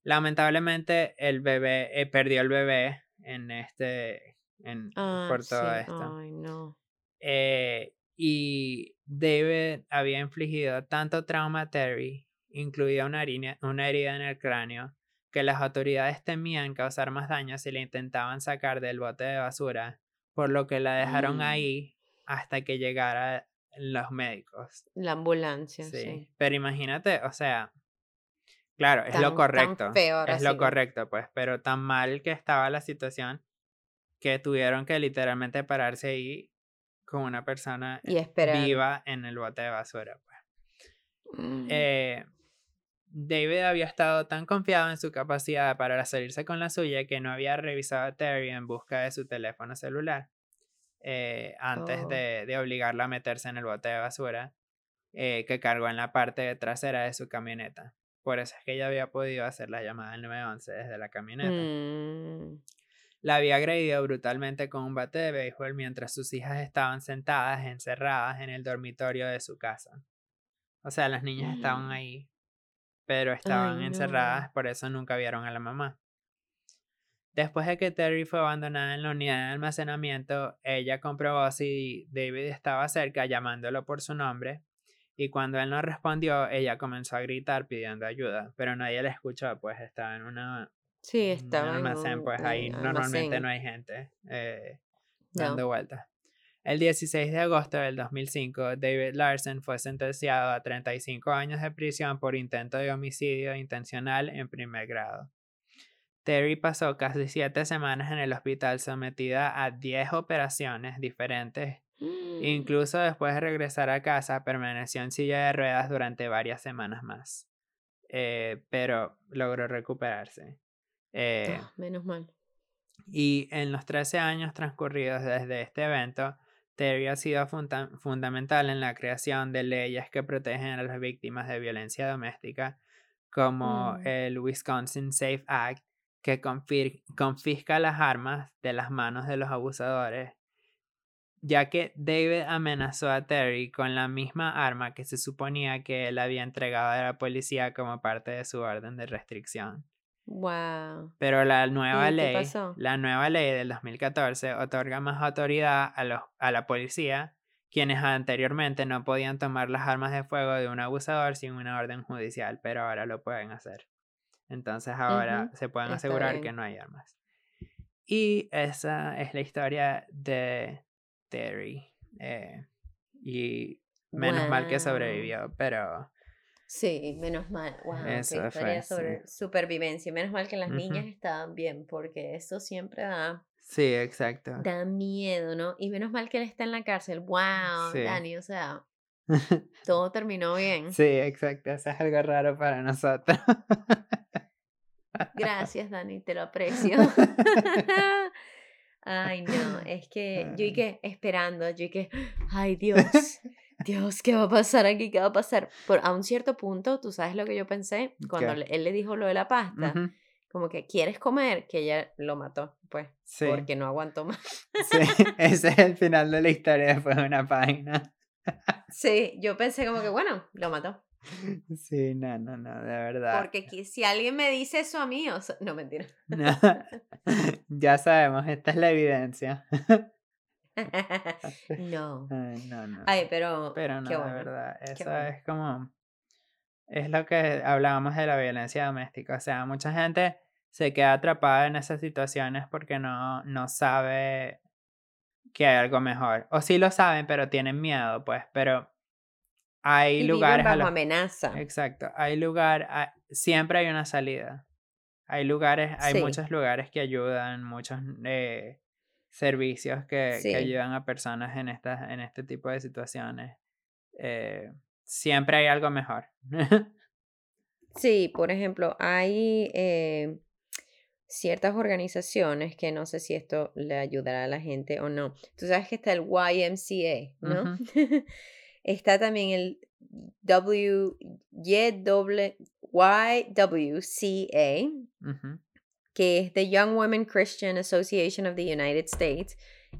Speaker 1: Lamentablemente el bebé eh, perdió el bebé en este en,
Speaker 2: Ah,
Speaker 1: por todo
Speaker 2: sí.
Speaker 1: esto.
Speaker 2: Ay, no.
Speaker 1: Eh, y David había infligido tanto trauma a Terry, incluida una una herida en el cráneo, que las autoridades temían causar más daño si le intentaban sacar del bote de basura, por lo que la dejaron
Speaker 2: Mm.
Speaker 1: ahí hasta que llegara los médicos.
Speaker 2: La ambulancia,
Speaker 1: Sí.
Speaker 2: sí.
Speaker 1: Pero imagínate, o sea, claro, es lo correcto.
Speaker 2: ahora
Speaker 1: es lo correcto, pues, pero tan mal que estaba la situación que tuvieron que literalmente pararse ahí con una persona
Speaker 2: Y
Speaker 1: viva en el bote de basura. Pues.
Speaker 2: Mm.
Speaker 1: Eh, David había estado tan confiado en su capacidad para salirse con la suya que no había revisado a Terry en busca de su teléfono celular eh, antes
Speaker 2: Oh.
Speaker 1: de, de obligarla a meterse en el bote de basura eh, que cargó en la parte trasera de su camioneta. Por eso es que ella había podido hacer la llamada al 911 desde la camioneta.
Speaker 2: Mm.
Speaker 1: La había agredido brutalmente con un bate de béisbol mientras sus hijas estaban sentadas encerradas en el dormitorio de su casa. O sea, las niñas estaban
Speaker 2: Mm.
Speaker 1: ahí, pero estaban
Speaker 2: Ay,
Speaker 1: encerradas,
Speaker 2: no.
Speaker 1: por eso nunca vieron a la mamá. Después de que Terry fue abandonada en la unidad de almacenamiento, ella comprobó si David estaba cerca llamándolo por su nombre y cuando él no respondió, ella comenzó a gritar pidiendo ayuda, pero nadie la escuchó, pues estaba en una,
Speaker 2: Sí, estaba en
Speaker 1: almacén,
Speaker 2: un,
Speaker 1: pues ahí normalmente
Speaker 2: almacén.
Speaker 1: no hay gente eh,
Speaker 2: No.
Speaker 1: dando vueltas. El 16 de agosto del 2005, David Larson fue sentenciado a 35 años de prisión por intento de homicidio intencional en primer grado. Terry pasó casi siete semanas en el hospital sometida a 10 operaciones diferentes.
Speaker 2: Mm.
Speaker 1: Incluso después de regresar a casa, permaneció en silla de ruedas durante varias semanas más. Eh, pero logró recuperarse. Eh,
Speaker 2: Ah, menos mal.
Speaker 1: y en los 13 años transcurridos desde este evento, Terry ha sido funda- fundamental en la creación de leyes que protegen a las víctimas de violencia doméstica, como
Speaker 2: Mm.
Speaker 1: el Wisconsin Safe Act, que confisca las armas de las manos de los abusadores, ya que David amenazó a Terry con la misma arma que se suponía que él había entregado a la policía como parte de su orden de restricción.
Speaker 2: Wow.
Speaker 1: Pero la nueva ley,
Speaker 2: pasó?
Speaker 1: la nueva ley del 2014 otorga más autoridad a, los, a la policía, quienes anteriormente no podían tomar las armas de fuego de un abusador sin una orden judicial, pero ahora lo pueden hacer. Entonces ahora se pueden
Speaker 2: está
Speaker 1: asegurar que no hay armas. Y esa es la historia de Terry. eh, y menos mal que sobrevivió, pero
Speaker 2: Sí, menos mal. Wow, qué
Speaker 1: Eso fue,
Speaker 2: historia
Speaker 1: sí.
Speaker 2: sobre supervivencia. Menos mal que las niñas estaban bien, porque eso siempre da,
Speaker 1: sí, exacto.
Speaker 2: da miedo, ¿no? Y menos mal que él está en la cárcel. Wow,
Speaker 1: Sí.
Speaker 2: Dani, o sea, [LAUGHS] todo terminó bien.
Speaker 1: Sí, exacto. Eso es algo raro para nosotros.
Speaker 2: Gracias, Dani, te lo aprecio. [LAUGHS] [LAUGHS] Ay, no, es que yo y que esperando, yo y que, ay Dios, Dios, ¿qué va a pasar aquí? ¿Qué va a pasar? Por, a un cierto punto, tú sabes lo que yo pensé cuando
Speaker 1: ¿Qué?
Speaker 2: él le dijo lo de la pasta,
Speaker 1: Ujú,
Speaker 2: como que quieres comer, que ella lo mató, pues,
Speaker 1: Sí,
Speaker 2: porque no aguantó más.
Speaker 1: sí, [LAUGHS] ese es el final de la historia después de una página.
Speaker 2: Sí, yo pensé como que, bueno, lo mató.
Speaker 1: Sí, no, no, no, de verdad.
Speaker 2: Porque si alguien me dice eso a mí, o sea, no, mentira.
Speaker 1: No, [LAUGHS] ya sabemos, esta es la evidencia. [LAUGHS]
Speaker 2: no.
Speaker 1: Ay, no, no.
Speaker 2: Ay, pero,
Speaker 1: Pero no,
Speaker 2: qué
Speaker 1: de
Speaker 2: bueno.
Speaker 1: verdad, eso
Speaker 2: bueno.
Speaker 1: es como, es lo que hablábamos de la violencia doméstica, o sea, mucha gente se queda atrapada en esas situaciones porque no, no sabe que hay algo mejor, o sí lo saben, pero tienen miedo, pues, pero hay
Speaker 2: Y viven
Speaker 1: lugares a
Speaker 2: bajo
Speaker 1: los...
Speaker 2: amenaza.
Speaker 1: Exacto, hay lugar, hay- siempre hay una salida, hay lugares, hay
Speaker 2: Sí.
Speaker 1: muchos lugares que ayudan, muchos eh, servicios que, que ayudan a personas en, estas, en este tipo de situaciones. Eh, siempre hay algo mejor. [LAUGHS]
Speaker 2: Sí, por ejemplo, hay eh, ciertas organizaciones que no sé si esto le ayudará a la gente o no. Tú sabes que está el YMCA, ¿no? [LAUGHS] está también el W, YW, YWCA,
Speaker 1: Ujú,
Speaker 2: que es the Young Women Christian Association of the United States.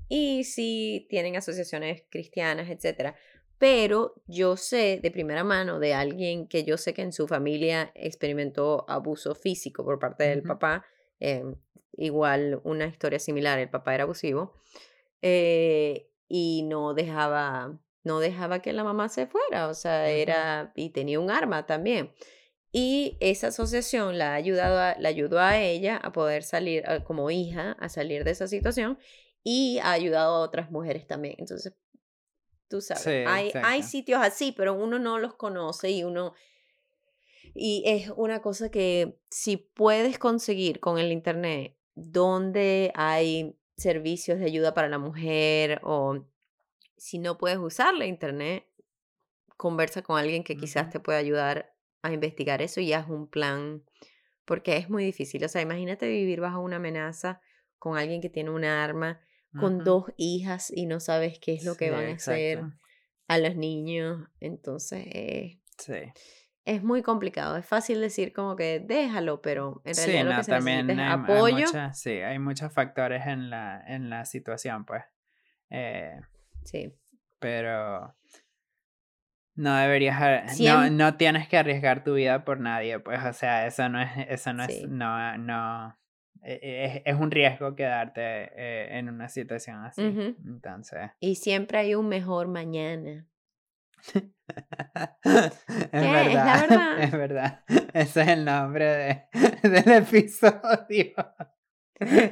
Speaker 2: Y sí tienen asociaciones cristianas, etcétera. Pero yo sé de primera mano de alguien que yo sé que en su familia experimentó abuso físico por parte del papá. eh, igual una historia similar, el papá era abusivo. eh, y no dejaba, no dejaba que la mamá se fuera. O sea, era, y tenía un arma también. Y esa asociación la, ha ayudado a- la ayudó a ella a poder salir como hija, a salir de esa situación y ha ayudado a otras mujeres también. Entonces, tú sabes,
Speaker 1: Sí,
Speaker 2: hay, hay sitios así, pero uno no los conoce y uno... Y es una cosa que si puedes conseguir con el Internet, donde hay servicios de ayuda para la mujer o si no puedes usar la Internet, conversa con alguien que quizás te pueda ayudar a investigar eso y haz un plan, porque es muy difícil. O sea, imagínate vivir bajo una amenaza con alguien que tiene una arma, con dos hijas y no sabes qué es lo que
Speaker 1: Sí,
Speaker 2: van a hacer a los niños. Entonces, eh,
Speaker 1: Sí.
Speaker 2: es muy complicado. Es fácil decir como que déjalo, pero en
Speaker 1: Sí,
Speaker 2: realidad lo
Speaker 1: no,
Speaker 2: que se
Speaker 1: también
Speaker 2: necesita es
Speaker 1: hay, hay
Speaker 2: apoyo.
Speaker 1: mucha- sí, hay muchos factores en la, en la situación, pues. Eh,
Speaker 2: Sí.
Speaker 1: pero no deberías, no, no tienes que arriesgar tu vida por nadie, pues, o sea, eso no es, eso no es,
Speaker 2: Sí.
Speaker 1: no, no, e- e- es, es un riesgo quedarte eh, en una situación así. Entonces,
Speaker 2: Y siempre hay un mejor mañana. [LAUGHS]
Speaker 1: es
Speaker 2: ¿Qué? Es la
Speaker 1: verdad,
Speaker 2: verdad.
Speaker 1: es verdad. Ese es el nombre de, del episodio.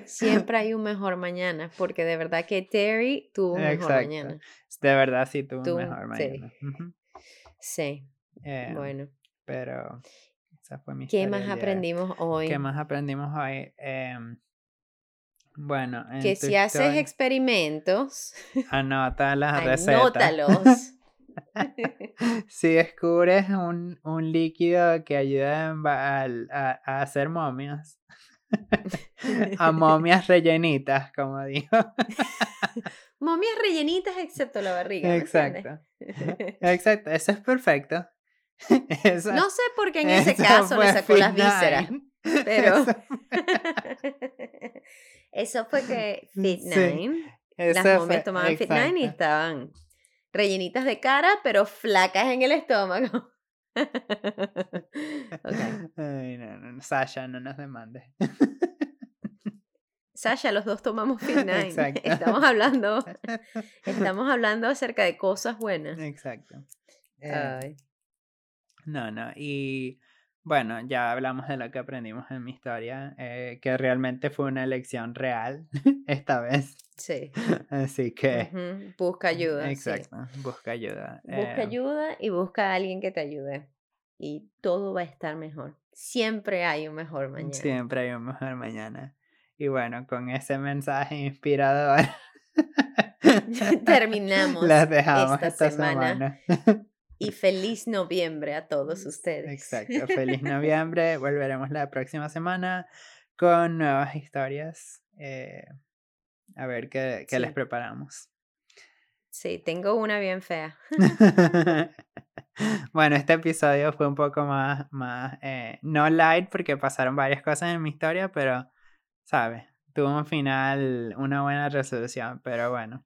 Speaker 2: Siempre hay [LAUGHS] un mejor mañana, porque de verdad que Terry tuvo un mejor
Speaker 1: Exacto.
Speaker 2: mañana.
Speaker 1: De verdad sí tuvo un mejor
Speaker 2: sí.
Speaker 1: mañana. Ujú.
Speaker 2: Sí,
Speaker 1: Eh,
Speaker 2: bueno.
Speaker 1: Pero esa fue mi
Speaker 2: ¿Qué más aprendimos hoy?
Speaker 1: ¿Qué más aprendimos hoy? Bueno, en
Speaker 2: Que si haces experimentos,
Speaker 1: anota [LAUGHS] las recetas.
Speaker 2: anótalos. [LAUGHS]
Speaker 1: si descubres un, un líquido que ayuda a, a hacer momias, a momias rellenitas, como dijo. [LAUGHS]
Speaker 2: Momias rellenitas excepto la barriga.
Speaker 1: Exacto. [LAUGHS] Exacto, eso es perfecto. [LAUGHS] Eso-
Speaker 2: No sé por qué en ese caso le sacó las vísceras, pero
Speaker 1: Eso-
Speaker 2: eso fue que Fit Nine, las
Speaker 1: fue-
Speaker 2: momias tomaban Fit Nine y
Speaker 1: exacto.
Speaker 2: estaban rellenitas de cara, pero flacas en el estómago. [LAUGHS] Ok. [LAUGHS]
Speaker 1: Ay, no, no, no, Sasha, no nos demandes.
Speaker 2: Sasha, los dos tomamos [LAUGHS] Fit Nine.
Speaker 1: Exacto.
Speaker 2: Estamos hablando, estamos hablando acerca de cosas buenas.
Speaker 1: Exacto. Eh,
Speaker 2: Ay.
Speaker 1: No, no, y bueno, ya hablamos de lo que aprendimos en mi historia, eh, que realmente fue una elección real esta vez.
Speaker 2: Sí. [LAUGHS]
Speaker 1: Así que,
Speaker 2: Busca ayuda. sí.
Speaker 1: exacto, busca ayuda.
Speaker 2: Busca
Speaker 1: eh,
Speaker 2: ayuda y busca a alguien que te ayude. Y todo va a estar mejor. Siempre hay un mejor mañana.
Speaker 1: Siempre hay un mejor mañana. Y bueno, con ese mensaje inspirador, [LAUGHS] [LAUGHS]
Speaker 2: Terminamos
Speaker 1: las dejamos
Speaker 2: esta
Speaker 1: esta,
Speaker 2: semana.
Speaker 1: semana.
Speaker 2: Y feliz noviembre a todos ustedes.
Speaker 1: Exacto, feliz noviembre. Volveremos la próxima semana con nuevas historias. eh, a ver qué, qué les preparamos.
Speaker 2: Sí, tengo una bien fea. [LAUGHS] [LAUGHS]
Speaker 1: bueno, este episodio fue un poco más, más eh, no light porque pasaron varias cosas en mi historia, pero, ¿sabes? Tuvo un final, una buena resolución, pero bueno,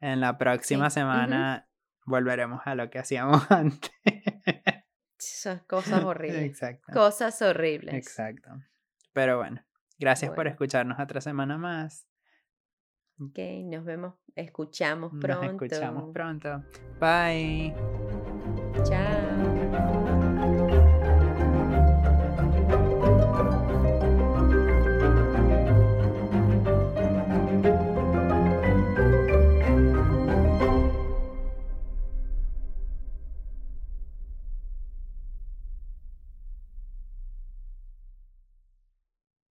Speaker 1: en la próxima
Speaker 2: Sí,
Speaker 1: semana volveremos a lo que hacíamos [LAUGHS] antes.
Speaker 2: Son cosas horribles.
Speaker 1: Exacto.
Speaker 2: Cosas horribles.
Speaker 1: Exacto. Pero bueno, gracias por escucharnos otra semana más.
Speaker 2: Ok, nos vemos, escuchamos
Speaker 1: Nos
Speaker 2: pronto.
Speaker 1: escuchamos pronto. Bye.
Speaker 2: Chao.